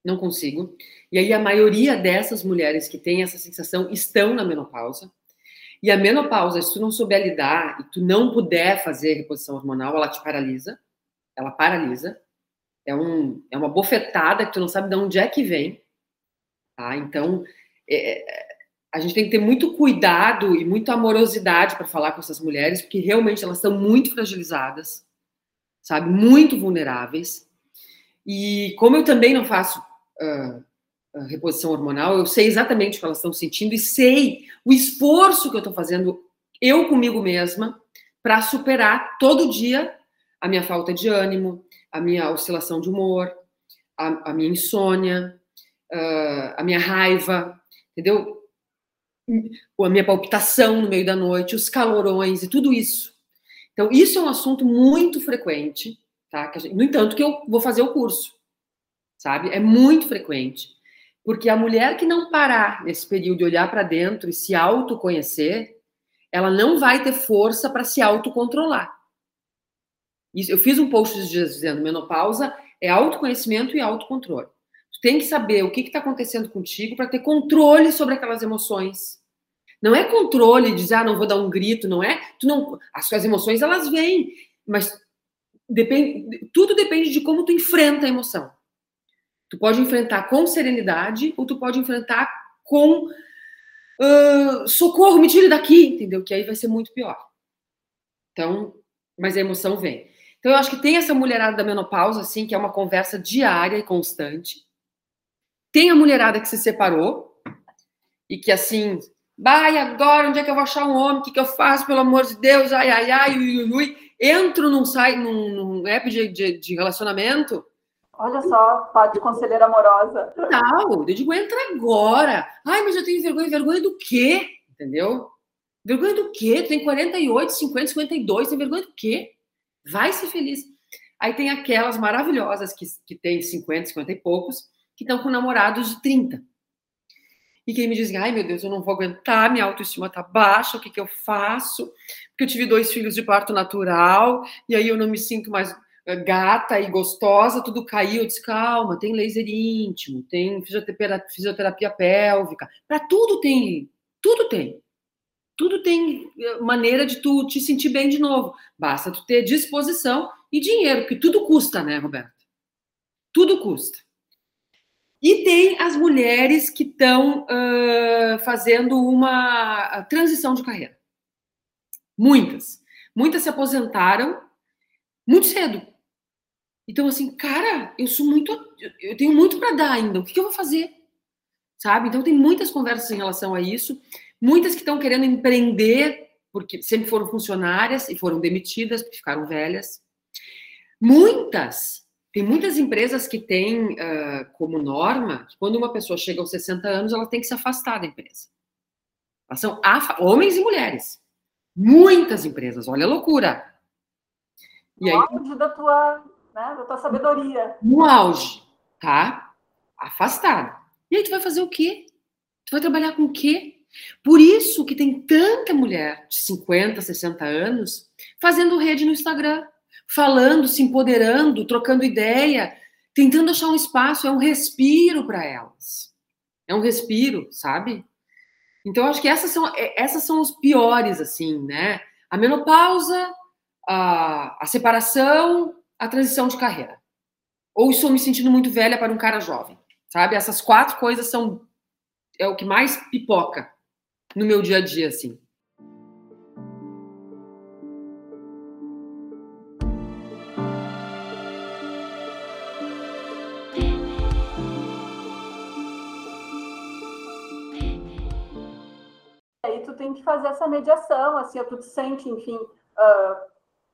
não consigo. E aí a maioria dessas mulheres que têm essa sensação estão na menopausa. E a menopausa, se tu não souber lidar e tu não puder fazer reposição hormonal, ela te paralisa. Ela paralisa. É, um, é uma bofetada que tu não sabe de onde é que vem. Tá? Então, é, a gente tem que ter muito cuidado e muita amorosidade para falar com essas mulheres, porque realmente elas estão muito fragilizadas, sabe? Muito vulneráveis. E como eu também não faço uh, reposição hormonal, eu sei exatamente o que elas estão sentindo e sei o esforço que eu estou fazendo eu comigo mesma para superar todo dia a minha falta de ânimo, a minha oscilação de humor, a, a minha insônia, uh, a minha raiva, entendeu? A minha palpitação no meio da noite, os calorões e tudo isso. Então, isso é um assunto muito frequente, tá? Gente, no entanto, que eu vou fazer o curso sabe? É muito frequente. Porque a mulher que não parar nesse período de olhar para dentro e se autoconhecer, ela não vai ter força para se autocontrolar. Isso, eu fiz um post esses dias dizendo: menopausa é autoconhecimento e autocontrole. Tu tem que saber o que está acontecendo contigo para ter controle sobre aquelas emoções. Não é controle, dizer, ah, não vou dar um grito, não é? Tu não, as suas emoções elas vêm, mas depende, tudo depende de como tu enfrenta a emoção. Tu pode enfrentar com serenidade ou tu pode enfrentar com uh, socorro, me tire daqui, entendeu? Que aí vai ser muito pior. Então, mas a emoção vem. Então, eu acho que tem essa mulherada da menopausa, assim, que é uma conversa diária e constante. Tem a mulherada que se separou e que, assim, vai agora, onde é que eu vou achar um homem? O que, que eu faço, pelo amor de Deus? Ai, ai, ai, ui, ui, ui. Entro num, site, num, num app de, de, de relacionamento Olha só, pá de conselheira amorosa. Não, eu digo, entra agora. Ai, mas eu tenho vergonha. Vergonha do quê? Entendeu? Vergonha do quê? Tu tem 48, 50, 52, tem vergonha do quê? Vai ser feliz. Aí tem aquelas maravilhosas que, que tem 50, 50 e poucos, que estão com namorados de 30. E que me dizem, ai meu Deus, eu não vou aguentar, minha autoestima tá baixa, o que, que eu faço? Porque eu tive dois filhos de parto natural, e aí eu não me sinto mais gata e gostosa, tudo caiu. Eu disse, calma, tem laser íntimo, tem fisioterapia, fisioterapia pélvica. Para tudo tem, tudo tem. Tudo tem eh, maneira de tu te sentir bem de novo. Basta tu ter disposição e dinheiro, porque tudo custa, né, Roberto? Tudo custa. E tem as mulheres que estão uh, fazendo uma transição de carreira. Muitas. Muitas se aposentaram muito cedo. Então, assim, cara, eu sou muito. Eu tenho muito para dar ainda. O que, eu vou fazer? Sabe? Então, tem muitas conversas em relação a isso. Muitas que estão querendo empreender, porque sempre foram funcionárias e foram demitidas porque ficaram velhas. Muitas. Tem muitas empresas que têm uh, como norma que quando uma pessoa chega aos 60 anos, ela tem que se afastar da empresa. Elas são homens e mulheres. Muitas empresas, olha a loucura. E aí, da tua né? Da tua sabedoria. No auge, tá? Afastado. E aí tu vai fazer o quê? Tu vai trabalhar com o quê? Por isso que tem tanta mulher de 50, 60 anos fazendo rede no Instagram, falando, se empoderando, trocando ideia, tentando achar um espaço, é um respiro para elas. É um respiro, sabe? Então acho que essas são é, essas são os piores assim, né? A menopausa, a, a separação, a transição de carreira. Ou estou me sentindo muito velha para um cara jovem, sabe? Essas quatro coisas são é o que mais pipoca no meu dia a dia, assim. aí tu tem que fazer essa mediação, assim, tu te sente, enfim, uh,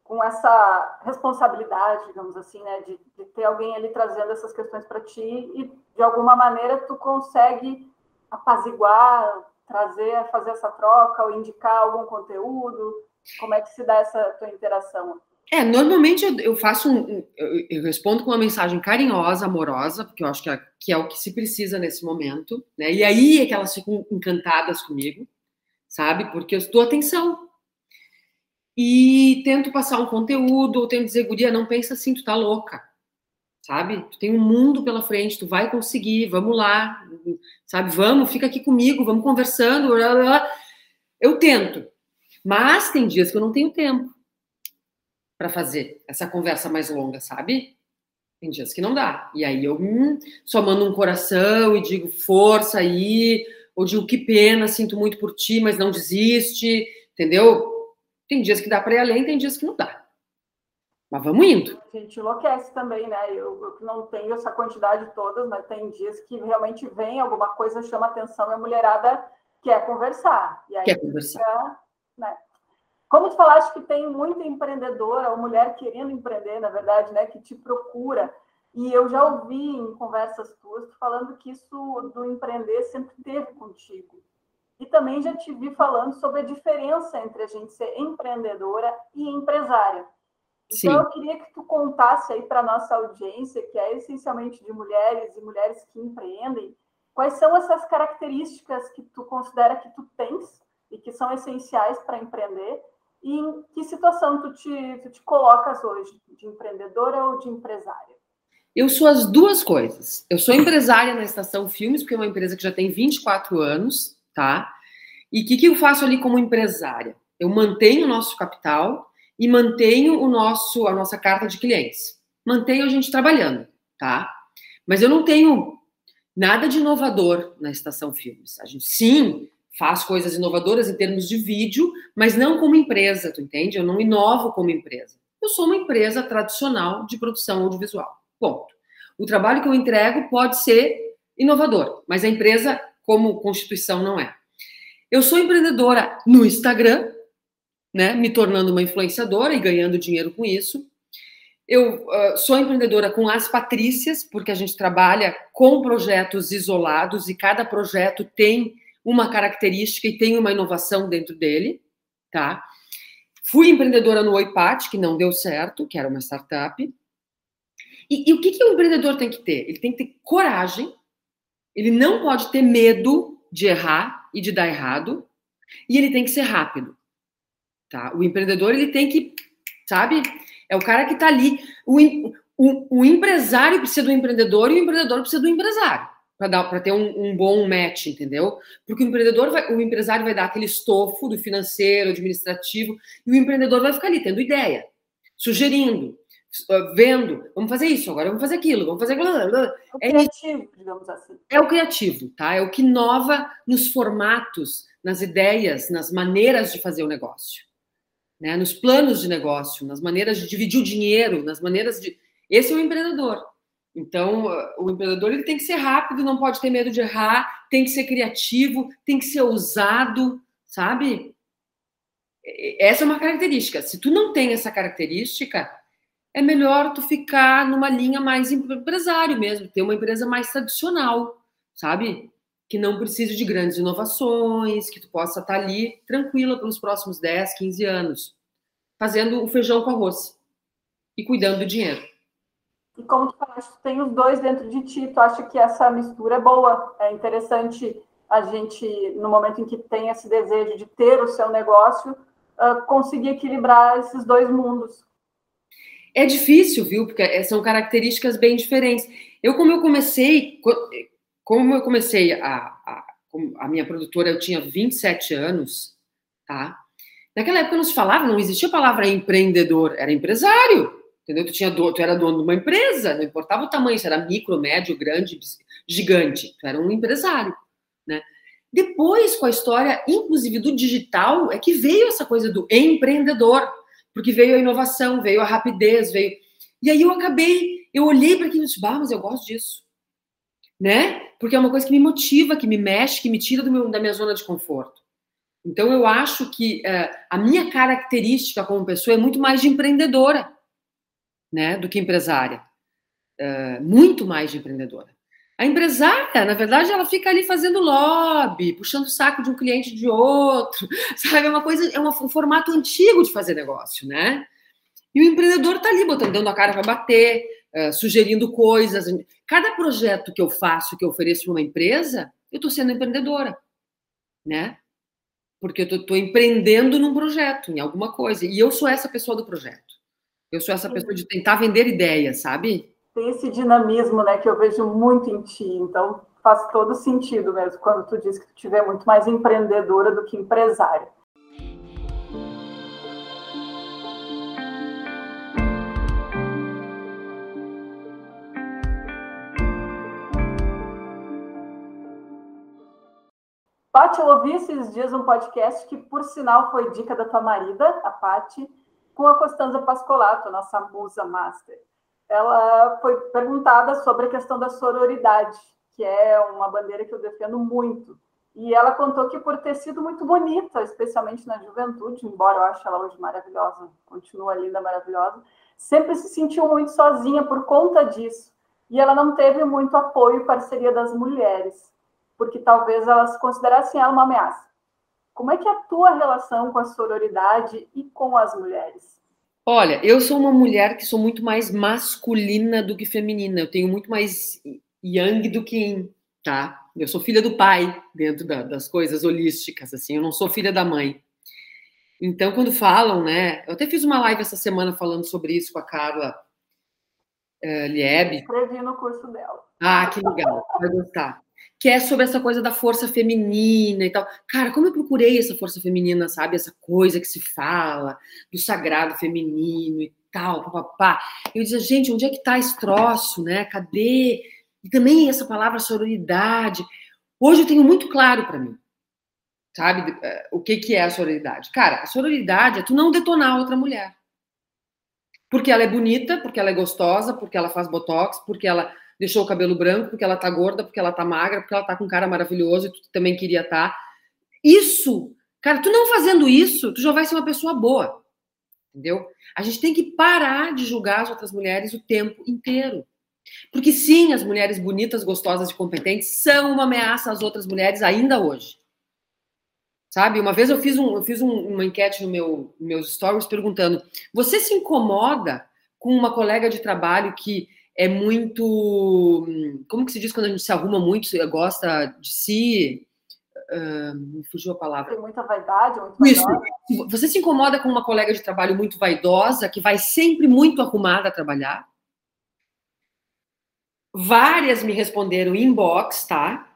com essa responsabilidade, digamos assim, né, de, de ter alguém ali trazendo essas questões para ti e, de alguma maneira, tu consegue apaziguar, trazer, fazer essa troca ou indicar algum conteúdo? Como é que se dá essa tua interação? É, normalmente eu, eu faço um. Eu, eu, respondo com uma mensagem carinhosa, amorosa, porque eu acho que é, que é, o que se precisa nesse momento, né? E aí é que elas ficam encantadas comigo, sabe? Porque eu dou atenção. E tento passar um conteúdo, ou tento dizer, Guria, não pensa assim, tu tá louca, sabe? Tu tem um mundo pela frente, tu vai conseguir, vamos lá, sabe? Vamos, fica aqui comigo, vamos conversando. Blá, blá. Eu tento, mas tem dias que eu não tenho tempo para fazer essa conversa mais longa, sabe? Tem dias que não dá. E aí eu hum, só mando um coração e digo força aí, ou digo que pena, sinto muito por ti, mas não desiste, entendeu? Tem dias que dá para ir além, tem dias que não dá. Mas vamos indo. A gente enlouquece também, né? Eu, eu não tenho essa quantidade toda, mas tem dias que realmente vem alguma coisa, chama atenção e a mulherada quer conversar. E aí quer conversar. Fica, né? Como tu falaste que tem muita empreendedora ou mulher querendo empreender, na verdade, né, que te procura. E eu já ouvi em conversas tuas falando que isso do empreender sempre teve contigo. E também já te vi falando sobre a diferença entre a gente ser empreendedora e empresária. Então, Sim. eu queria que tu contasse aí para a nossa audiência, que é essencialmente de mulheres e mulheres que empreendem, quais são essas características que tu considera que tu tens e que são essenciais para empreender e em que situação tu te, tu te colocas hoje, de empreendedora ou de empresária? Eu sou as duas coisas. Eu sou empresária na Estação Filmes, porque é uma empresa que já tem 24 anos, tá? E o que, que eu faço ali como empresária? Eu mantenho o nosso capital e mantenho o nosso, a nossa carta de clientes. Mantenho a gente trabalhando, tá? Mas eu não tenho nada de inovador na Estação Filmes. A gente, sim, faz coisas inovadoras em termos de vídeo, mas não como empresa, tu entende? Eu não inovo como empresa. Eu sou uma empresa tradicional de produção audiovisual. Ponto. O trabalho que eu entrego pode ser inovador, mas a empresa, como constituição, não é. Eu sou empreendedora no Instagram, né, me tornando uma influenciadora e ganhando dinheiro com isso. Eu uh, sou empreendedora com as Patrícias, porque a gente trabalha com projetos isolados e cada projeto tem uma característica e tem uma inovação dentro dele, tá? Fui empreendedora no Oipat, que não deu certo, que era uma startup. E, e o que, que o empreendedor tem que ter? Ele tem que ter coragem, ele não pode ter medo de errar e de dar errado, e ele tem que ser rápido. Tá? O empreendedor ele tem que, sabe, é o cara que está ali. O, o, o empresário precisa do empreendedor e o empreendedor precisa do empresário para ter um, um, bom match, entendeu? Porque o empreendedor, vai, o empresário vai dar aquele estofo do financeiro, administrativo, e o empreendedor vai ficar ali tendo ideia, sugerindo, vendo, vamos fazer isso, agora vamos fazer aquilo, vamos fazer. Blá, blá. O é criativo, é, digamos assim. É o criativo, tá? É o que inova nos formatos, nas ideias, nas maneiras de fazer o negócio, né? Nos planos de negócio, nas maneiras de dividir o dinheiro, nas maneiras de. Esse é o empreendedor. Então, o empreendedor ele tem que ser rápido, não pode ter medo de errar, tem que ser criativo, tem que ser ousado, sabe? Essa é uma característica. Se tu não tem essa característica, é melhor tu ficar numa linha mais empresário mesmo, ter uma empresa mais tradicional, sabe? Que não precise de grandes inovações, que tu possa estar ali tranquila pelos próximos 10, 15 anos, fazendo o feijão com arroz e cuidando do dinheiro. E como tu falaste, tu tem os dois dentro de ti, tu acha que essa mistura é boa? É interessante a gente, no momento em que tem esse desejo de ter o seu negócio, uh, conseguir equilibrar esses dois mundos. É difícil, viu? Porque é, são características bem diferentes. Eu, como eu comecei, como eu comecei a, a, a minha produtora, eu tinha 27 anos, tá? Naquela época não se falava, não existia a palavra empreendedor, era empresário. Entendeu? Tu, tinha do, tu era dono de uma empresa, não importava o tamanho, se era micro, médio, grande, gigante, tu era um empresário, né? Depois, com a história, inclusive do digital, é que veio essa coisa do empreendedor, porque veio a inovação, veio a rapidez, veio. E aí eu acabei, eu olhei para aquilo e disse, bah, mas eu gosto disso, né? Porque é uma coisa que me motiva, que me mexe, que me tira meu, da minha zona de conforto. Então, eu acho que uh, a minha característica como pessoa é muito mais de empreendedora, né, do que empresária. Uh, muito mais de empreendedora. A empresária, na verdade, ela fica ali fazendo lobby, puxando o saco de um cliente de outro, sabe? É uma coisa, é um formato antigo de fazer negócio, né? E o empreendedor está ali botando, dando a cara para bater, uh, sugerindo coisas. Cada projeto que eu faço, que eu ofereço para uma empresa, eu estou sendo empreendedora, né? Porque eu estou empreendendo num projeto, em alguma coisa. E eu sou essa pessoa do projeto. Eu sou essa pessoa de tentar vender ideias, sabe? Tem esse dinamismo, né, que eu vejo muito em ti. Então, faz todo sentido mesmo quando tu diz que tu tiver muito mais empreendedora do que empresária. Paty, eu ouvi esses dias um podcast que, por sinal, foi dica da tua marida, a Paty, com a Costanza Pascolato, nossa musa master. Ela foi perguntada sobre a questão da sororidade, que é uma bandeira que eu defendo muito. E ela contou que por ter sido muito bonita, especialmente na juventude, embora eu ache ela hoje maravilhosa, continua linda, maravilhosa, sempre se sentiu muito sozinha por conta disso. E ela não teve muito apoio e parceria das mulheres porque talvez elas considerassem ela uma ameaça. Como é que é a tua relação com a sororidade e com as mulheres? Olha, eu sou uma mulher que sou muito mais masculina do que feminina. Eu tenho muito mais yang do que yin, tá? Eu sou filha do pai dentro da, das coisas holísticas, assim. Eu não sou filha da mãe. Então, quando falam, né? Eu até fiz uma live essa semana falando sobre isso com a Carla uh, Lieb. Escrevi no curso dela. Ah, que legal. Vai gostar que é sobre essa coisa da força feminina e tal. Cara, como eu procurei essa força feminina, sabe? Essa coisa que se fala do sagrado feminino e tal, papapá. Eu dizia, gente, onde é que tá esse troço, né? Cadê? E também essa palavra sororidade. Hoje eu tenho muito claro para mim, sabe? Eh, o que, que é a sororidade. Cara, a sororidade é tu não detonar outra mulher. Porque ela é bonita, porque ela é gostosa, porque ela faz botox, porque ela deixou o cabelo branco porque ela tá gorda, porque ela tá magra, porque ela tá com um cara maravilhoso e tu também queria estar. Tá. Isso, cara, tu não fazendo isso, tu já vai ser uma pessoa boa. Entendeu? A gente tem que parar de julgar as outras mulheres o tempo inteiro. Porque sim, as mulheres bonitas, gostosas e competentes são uma ameaça às outras mulheres ainda hoje. Sabe? Uma vez eu fiz, um, eu fiz um, uma enquete no meu meus stories perguntando: você se incomoda com uma colega de trabalho que é muito. Como que se diz quando a gente se arruma muito, gosta de si? Uh, me fugiu a palavra. Tem muita vaidade, muito Isso. Vaidosa. Você se incomoda com uma colega de trabalho muito vaidosa, que vai sempre muito arrumada a trabalhar? Várias me responderam inbox, tá?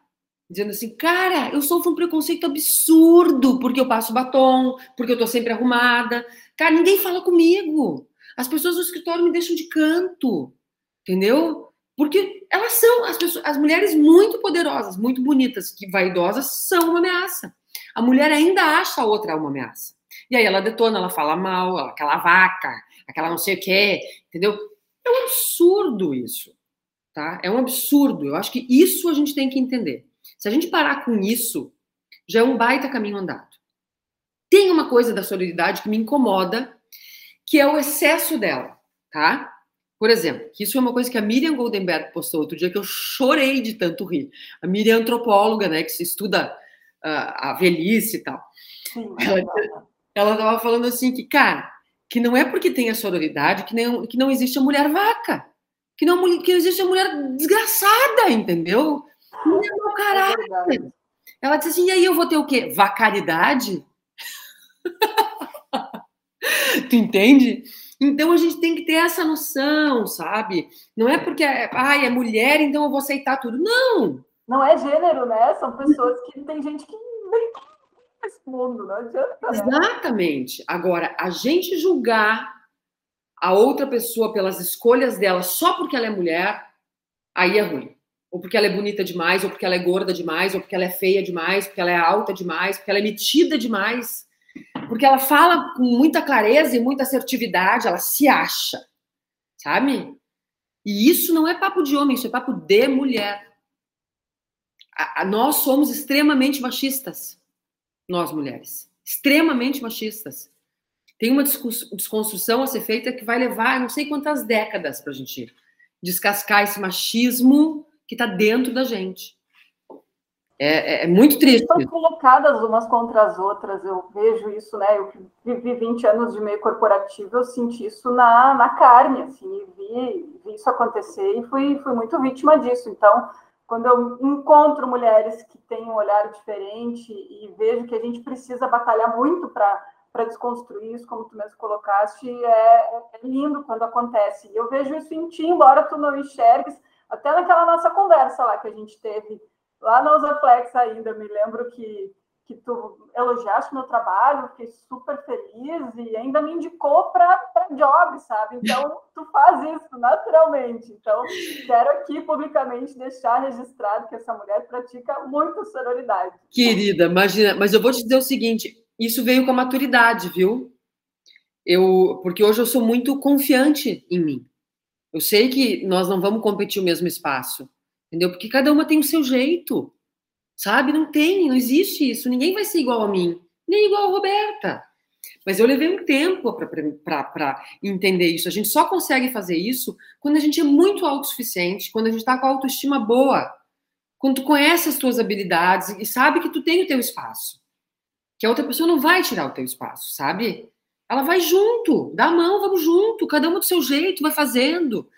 Dizendo assim, cara, eu sofro um preconceito absurdo porque eu passo batom, porque eu tô sempre arrumada. Cara, ninguém fala comigo. As pessoas do escritório me deixam de canto entendeu? Porque elas são as pessoas, as mulheres muito poderosas, muito bonitas, que vaidosas são uma ameaça. A mulher ainda acha a outra uma ameaça. E aí ela detona, ela fala mal, ela, aquela vaca, aquela não sei o quê, entendeu? É um absurdo isso, tá? É um absurdo. Eu acho que isso a gente tem que entender. Se a gente parar com isso, já é um baita caminho andado. Tem uma coisa da solidariedade que me incomoda, que é o excesso dela, tá? Por exemplo, que isso é uma coisa que a Miriam Goldenberg postou outro dia que eu chorei de tanto rir. A Miriam é antropóloga, né, que se estuda uh, a velhice e tal. Ela estava falando assim que, cara, que não é porque tem a sororidade que, nem, que não existe a mulher vaca. Que não, que existe a mulher desgraçada, entendeu? Não é mau caráter. É ela disse assim, e aí eu vou ter o quê? Vacaridade? tu entende? Então a gente tem que ter essa noção, sabe? Não é porque ai, é mulher, então eu vou aceitar tudo. Não! Não é gênero, né? São pessoas que tem gente que nem esse mundo, não adianta. Né? Exatamente. Agora, a gente julgar a outra pessoa pelas escolhas dela só porque ela é mulher, aí é ruim. Ou porque ela é bonita demais, ou porque ela é gorda demais, ou porque ela é feia demais, porque ela é alta demais, porque ela é metida demais porque ela fala com muita clareza e muita assertividade, ela se acha, sabe? E isso não é papo de homem, isso é papo de mulher. A, a, nós somos extremamente machistas. nós mulheres, extremamente machistas. Tem uma desconstrução a ser feita que vai levar não sei quantas décadas para a gente descascar esse machismo que está dentro da gente. É, é, é muito triste. Estão colocadas umas contra as outras, eu vejo isso, né? Eu vivi 20 anos de meio corporativo, eu senti isso na, na carne, assim, vi, vi isso acontecer e fui, fui muito vítima disso. Então, quando eu encontro mulheres que têm um olhar diferente e vejo que a gente precisa batalhar muito para desconstruir isso, como tu mesmo colocaste, é, é lindo quando acontece. E eu vejo isso em ti, embora tu não enxergues, até naquela nossa conversa lá que a gente teve lá na Usaflex ainda, me lembro que, que tu elogiaste meu trabalho, fiquei super feliz e ainda me indicou para job, sabe? Então, tu faz isso naturalmente. Então, quero aqui publicamente deixar registrado que essa mulher pratica muito sororidade. Querida, imagina, mas eu vou te dizer o seguinte, isso veio com a maturidade, viu? Eu, porque hoje eu sou muito confiante em mim. Eu sei que nós não vamos competir o mesmo espaço entendeu? Porque cada uma tem o seu jeito, sabe? Não tem, não existe isso. Ninguém vai ser igual a mim, nem igual a Roberta. Mas eu levei um tempo para entender isso. A gente só consegue fazer isso quando a gente é muito autossuficiente, quando a gente está com a autoestima boa, quando tu conhece as tuas habilidades e sabe que tu tem o teu espaço. Que a outra pessoa não vai tirar o teu espaço, sabe? Ela vai junto, dá a mão, vamos junto, cada uma do seu jeito, vai fazendo.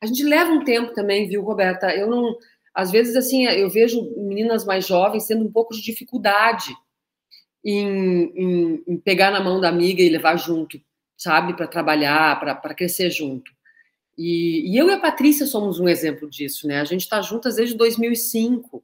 A gente leva um tempo também, viu, Roberta? Eu não. Às vezes, assim, eu vejo meninas mais jovens tendo um pouco de dificuldade em, em, em pegar na mão da amiga e levar junto, sabe? Para trabalhar, para crescer junto. E, e, eu e a Patrícia somos um exemplo disso, né? A gente está juntas desde 2005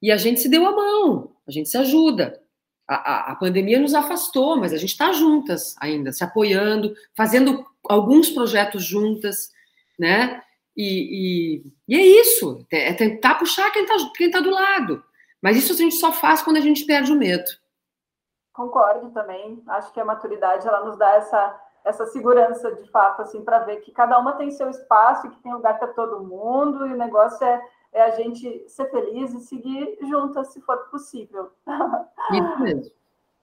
e a gente se deu a mão, a gente se ajuda. A, a, a pandemia nos afastou, mas a gente está juntas ainda, se apoiando, fazendo alguns projetos juntas né? E, e, e, é isso, é tentar puxar quem está quem tá do lado. Mas isso a gente só faz quando a gente perde o medo. Concordo também. Acho que a maturidade ela nos dá essa, essa segurança de fato, assim, para ver que cada uma tem seu espaço, que tem lugar para todo mundo, e o negócio é, é a gente ser feliz e seguir juntas, se for possível. Isso mesmo.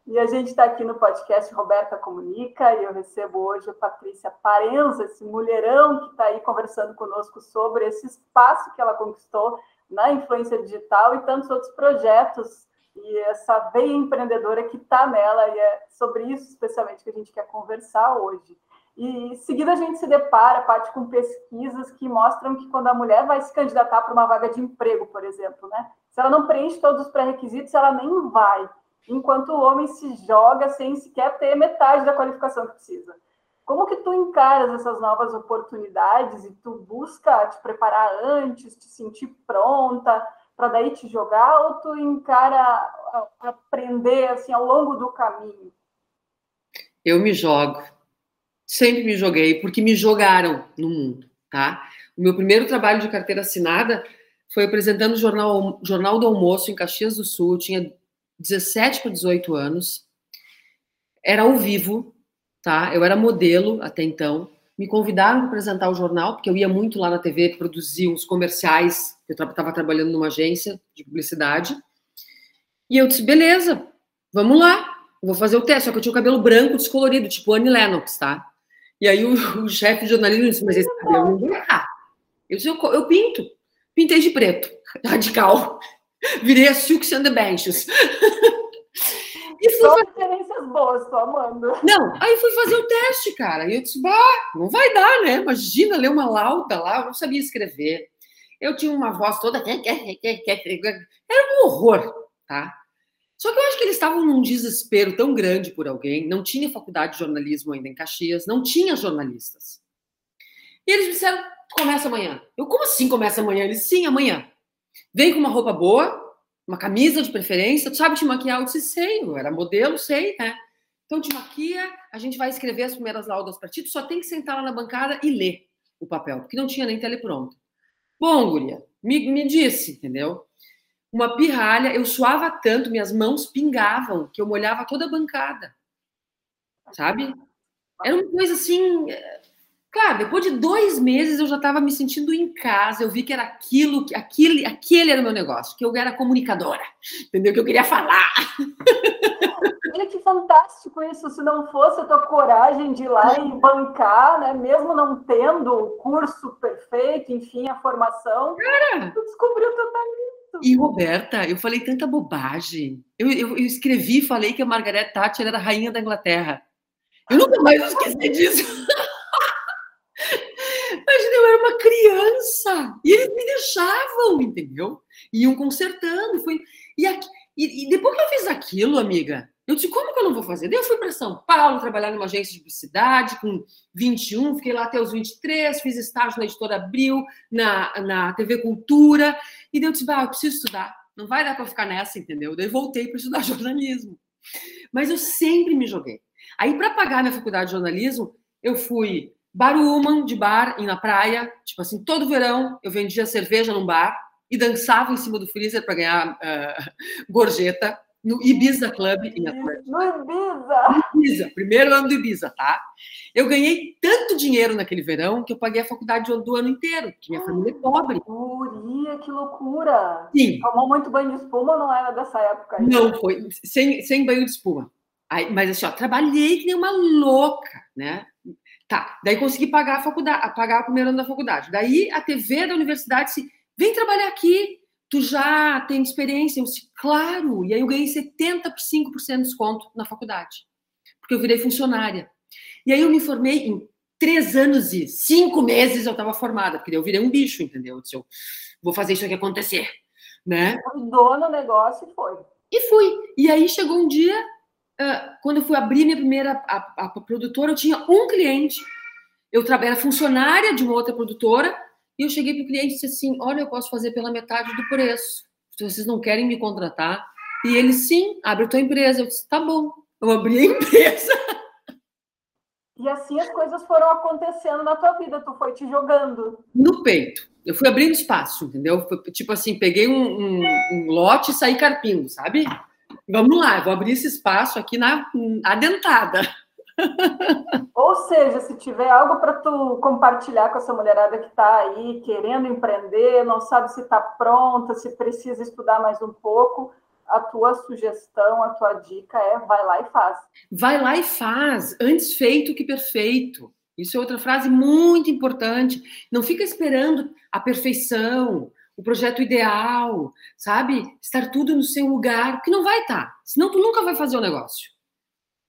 E a gente está aqui no podcast Roberta Comunica e eu recebo hoje a Patrícia Parenza, esse mulherão que está aí conversando conosco sobre esse espaço que ela conquistou na influência digital e tantos outros projetos e essa veia empreendedora que está nela e é sobre isso especialmente que a gente quer conversar hoje. E em seguida a gente se depara, parte com pesquisas que mostram que quando a mulher vai se candidatar para uma vaga de emprego, por exemplo, né? Se ela não preenche todos os pré-requisitos, ela nem vai enquanto o homem se joga sem sequer ter metade da qualificação que precisa. Como que tu encaras essas novas oportunidades e tu busca te preparar antes, te sentir pronta para daí te jogar ou tu encara aprender assim ao longo do caminho? Eu me jogo. Sempre me joguei porque me jogaram no mundo, tá? O meu primeiro trabalho de carteira assinada foi apresentando o jornal, jornal do Almoço em Caxias do Sul. Tinha 17 para 18 anos, era ao vivo, tá? Eu era modelo até então. Me convidaram para apresentar o jornal, porque eu ia muito lá na TV produzir uns comerciais. Eu estava trabalhando numa agência de publicidade. E eu disse: beleza, vamos lá, vou fazer o teste. Só que eu tinha o cabelo branco descolorido, tipo Annie Lennox, tá? E aí o, o chefe de jornalismo disse: mas esse cabelo não vai errar. Eu disse: eu, eu pinto. Pintei de preto, radical. Virei a Silks and the Benches. E fui Só referências boas, tô amando. Não, aí fui fazer o teste, cara. E eu disse, bah, não vai dar, né? Imagina ler uma lauda lá, eu não sabia escrever. Eu tinha uma voz toda. Era um horror, tá? Só que eu acho que eles estavam num desespero tão grande por alguém. Não tinha faculdade de jornalismo ainda em Caxias, não tinha jornalistas. E eles me disseram: começa amanhã. Eu, como assim começa amanhã? Eles, sim, amanhã. Vem com uma roupa boa, uma camisa de preferência. Tu sabe te maquiar? Eu disse, sei, eu era modelo, sei, né? Então te maquia, a gente vai escrever as primeiras laudas para ti, tu só tem que sentar lá na bancada e ler o papel, porque não tinha nem telepronto. Bom, guria, me, me disse, entendeu? Uma pirralha, eu suava tanto, minhas mãos pingavam, que eu molhava toda a bancada. Sabe? Era uma coisa assim, Claro, depois de dois meses eu já estava me sentindo em casa, eu vi que era aquilo, que aquele, aquele era o meu negócio, que eu era comunicadora, entendeu? Que eu queria falar. Olha que fantástico isso, se não fosse a tua coragem de ir lá e bancar, né? Mesmo não tendo o curso perfeito, enfim, a formação, Cara, tu descobriu o teu talento. E Roberta, eu falei tanta bobagem. Eu, eu, eu escrevi e falei que a Margaret Thatcher era a rainha da Inglaterra. Eu nunca mais esqueci disso. Imagina, eu era uma criança e eles me deixavam, entendeu? Iam consertando. Foi... E, aqui... e, e depois que eu fiz aquilo, amiga, eu disse, como que eu não vou fazer? Daí eu fui para São Paulo trabalhar numa agência de publicidade com 21, fiquei lá até os 23, fiz estágio na Editora Abril, na, na TV Cultura, e daí eu disse, ah, eu preciso estudar, não vai dar para ficar nessa, entendeu? Daí voltei para estudar jornalismo. Mas eu sempre me joguei. Aí, para pagar minha faculdade de jornalismo, eu fui barwoman de bar na praia, tipo assim, todo verão eu vendia cerveja num bar e dançava em cima do freezer para ganhar uh, gorjeta no Ibiza Club em Atlanta. No Ibiza! Ibiza, primeiro ano do Ibiza, tá? Eu ganhei tanto dinheiro naquele verão que eu paguei a faculdade do ano inteiro, porque minha família é pobre. Guria, que loucura! Sim. Tomou muito banho de espuma não era dessa época? Aí? Não, foi sem, sem banho de espuma. Aí, mas assim, ó, trabalhei que nem uma louca, né? Tá, daí consegui pagar a faculdade, pagar o primeiro ano da faculdade. Daí a TV da universidade disse: vem trabalhar aqui, tu já tem experiência? Eu disse, claro. E aí eu ganhei 75% de desconto na faculdade, porque eu virei funcionária. E aí eu me formei em três anos e cinco meses eu estava formada, porque eu virei um bicho, entendeu? Eu disse, eu vou fazer isso aqui acontecer, né? Cuidou no negócio e foi. E fui. E aí chegou um dia, uh, quando eu fui abrir minha primeira a, a, produtora, eu tinha um cliente. Eu era funcionária de uma outra produtora e eu cheguei para o cliente e disse assim: Olha, eu posso fazer pela metade do preço. Se vocês não querem me contratar. E ele, sim, abre a tua empresa. Eu disse: Tá bom. Eu abri a empresa. E assim as coisas foram acontecendo na tua vida, tu foi te jogando. No peito. Eu fui abrindo espaço, entendeu? Tipo assim, peguei um, um, um lote e saí carpindo, sabe? Vamos lá, vou abrir esse espaço aqui na adentada. Ou seja, se tiver algo para tu compartilhar com essa mulherada que está aí querendo empreender, não sabe se está pronta, se precisa estudar mais um pouco, a tua sugestão, a tua dica é vai lá e faz. Vai lá e faz, antes feito que perfeito. Isso é outra frase muito importante. Não fica esperando a perfeição, o projeto ideal, sabe? Estar tudo no seu lugar, que não vai estar. Senão tu nunca vai fazer o negócio.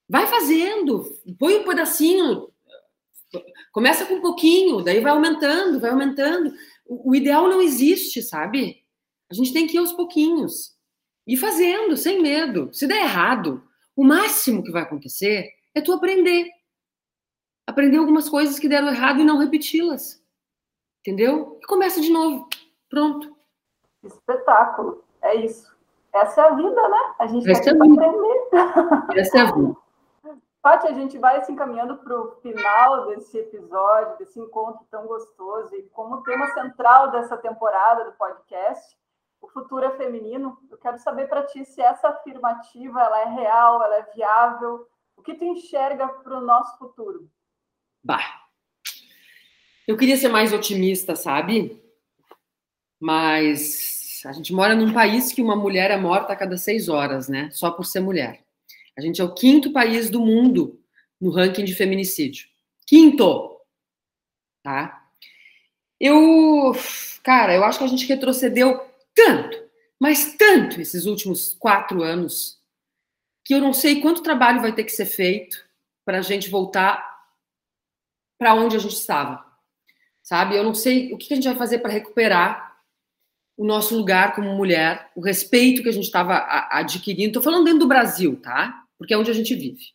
Vai fazendo, põe um pedacinho, começa com um pouquinho, daí vai aumentando, vai aumentando. O, o ideal não existe, sabe? A gente tem que ir aos pouquinhos. E fazendo, sem medo. Se der errado, o máximo que vai acontecer é tu aprender. Aprender algumas coisas que deram errado e não repeti-las. Entendeu? E começa de novo. Pronto. Espetáculo. É isso. Essa é a vida, né? A gente Essa tem que é aprender. Essa é a vida. Paty, a gente vai se encaminhando para o final desse episódio, desse encontro tão gostoso. E como tema central dessa temporada do podcast, o futuro é feminino, eu quero saber para ti se essa afirmativa ela é real, ela é viável. O que tu enxerga para o nosso futuro? Bah, eu queria ser mais otimista, sabe? Mas a gente mora num país que uma mulher é morta a cada seis horas, né? Só por ser mulher. A gente é o quinto país do mundo no ranking de feminicídio. Quinto! Tá? Eu, cara, eu acho que a gente retrocedeu tanto, mas tanto esses últimos quatro anos, que eu não sei quanto trabalho vai ter que ser feito para a gente voltar para onde a gente estava. Sabe? Eu não sei o que a gente vai fazer para recuperar o nosso lugar como mulher, o respeito que a gente estava adquirindo. Estou falando dentro do Brasil, tá? porque é onde a gente vive.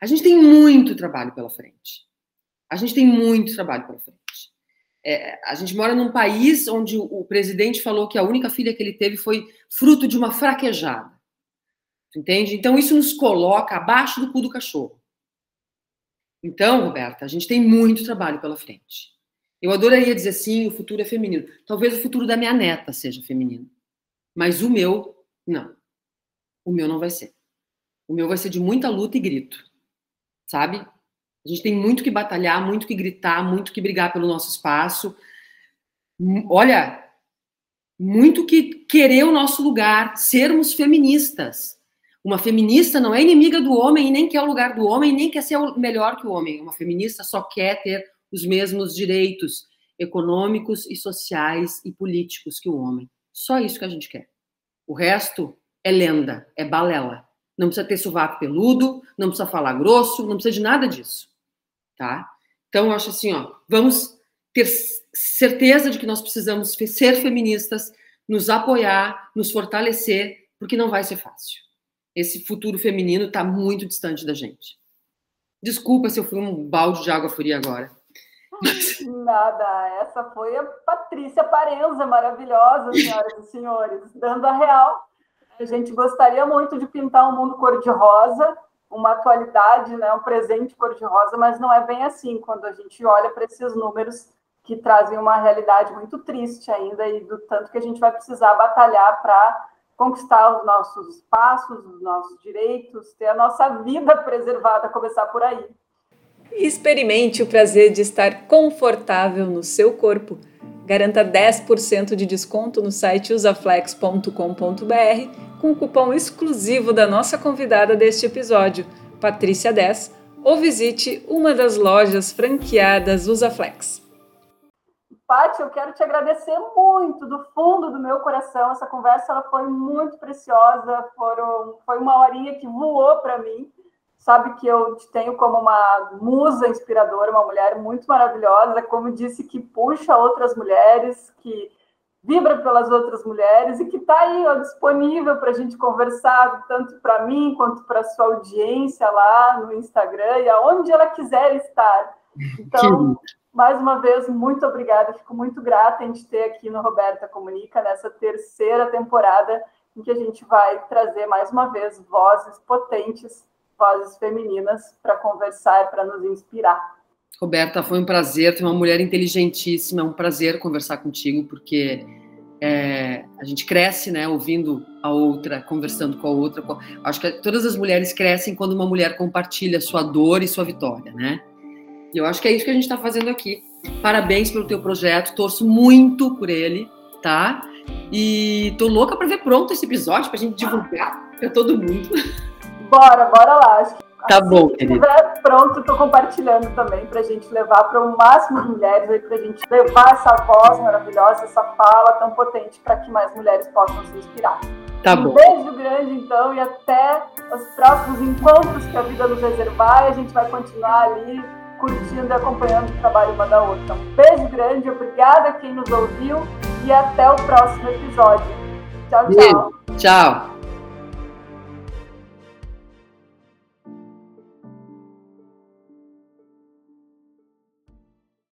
A gente tem muito trabalho pela frente. A gente tem muito trabalho pela frente. É, a gente mora num país onde o, presidente falou que a única filha que ele teve foi fruto de uma fraquejada. Entende? Então, isso nos coloca abaixo do cu do cachorro. Então, Roberta, a gente tem muito trabalho pela frente. Eu adoraria dizer sim, o futuro é feminino. Talvez o futuro da minha neta seja feminino. Mas o meu, não. O meu não vai ser. O meu vai ser de muita luta e grito, sabe? A gente tem muito que batalhar, muito que gritar, muito que brigar pelo nosso espaço. Olha, muito que querer o nosso lugar, sermos feministas. Uma feminista não é inimiga do homem e nem quer o lugar do homem, nem quer ser melhor que o homem. Uma feminista só quer ter os mesmos direitos econômicos e sociais e políticos que o homem. Só isso que a gente quer. O resto é lenda, é balela. Não precisa ter sovaco peludo, não precisa falar grosso, não precisa de nada disso, tá? Então eu acho assim, ó, vamos ter certeza de que nós precisamos ser feministas, nos apoiar, nos fortalecer, porque não vai ser fácil. Esse futuro feminino está muito distante da gente. Desculpa se eu fui um balde de água fria agora. Nada, essa foi a Patrícia Parenza, maravilhosa, senhoras e senhores, dando a real. A gente gostaria muito de pintar um mundo cor-de-rosa, uma atualidade, né, um presente cor-de-rosa, mas não é bem assim quando a gente olha para esses números que trazem uma realidade muito triste ainda e do tanto que a gente vai precisar batalhar para conquistar os nossos espaços, os nossos direitos, ter a nossa vida preservada, começar por aí. Experimente o prazer de estar confortável no seu corpo. Garanta 10% de desconto no site usaflex.com.br com o cupom exclusivo da nossa convidada deste episódio, Patrícia10, ou visite uma das lojas franqueadas Usaflex. Paty, eu quero te agradecer muito do fundo do meu coração. Essa conversa ela foi muito preciosa, foram, foi uma horinha que voou para mim. Sabe que eu te tenho como uma musa inspiradora, uma mulher muito maravilhosa, como disse, que puxa outras mulheres, que vibra pelas outras mulheres e que está aí ó, disponível para a gente conversar, tanto para mim quanto para a sua audiência lá no Instagram e aonde ela quiser estar. Então, mais uma vez, muito obrigada. Fico muito grata em te ter aqui no Roberta Comunica, nessa terceira temporada, em que a gente vai trazer mais uma vez vozes potentes, vozes femininas, para conversar e para nos inspirar. Roberta, foi um prazer, tu é uma mulher inteligentíssima, é um prazer conversar contigo, porque é, a gente cresce, né, ouvindo a outra, conversando com a outra. Acho que todas as mulheres crescem quando uma mulher compartilha sua dor e sua vitória, né? E eu acho que é isso que a gente está fazendo aqui. Parabéns pelo teu projeto, torço muito por ele, tá? E tô louca para ver pronto esse episódio para a gente divulgar para todo mundo. Bora, bora lá. Acho que Tá assim bom, querido. estiver pronto, estou compartilhando também para a gente levar para o máximo de mulheres, para a gente levar essa voz maravilhosa, essa fala tão potente para que mais mulheres possam se inspirar. Tá bom. Um beijo grande, então, e até os próximos encontros que a vida nos reservar. E a gente vai continuar ali curtindo e acompanhando o trabalho uma da outra. Um beijo grande, obrigada a quem nos ouviu e até o próximo episódio. Tchau, tchau. Tchau.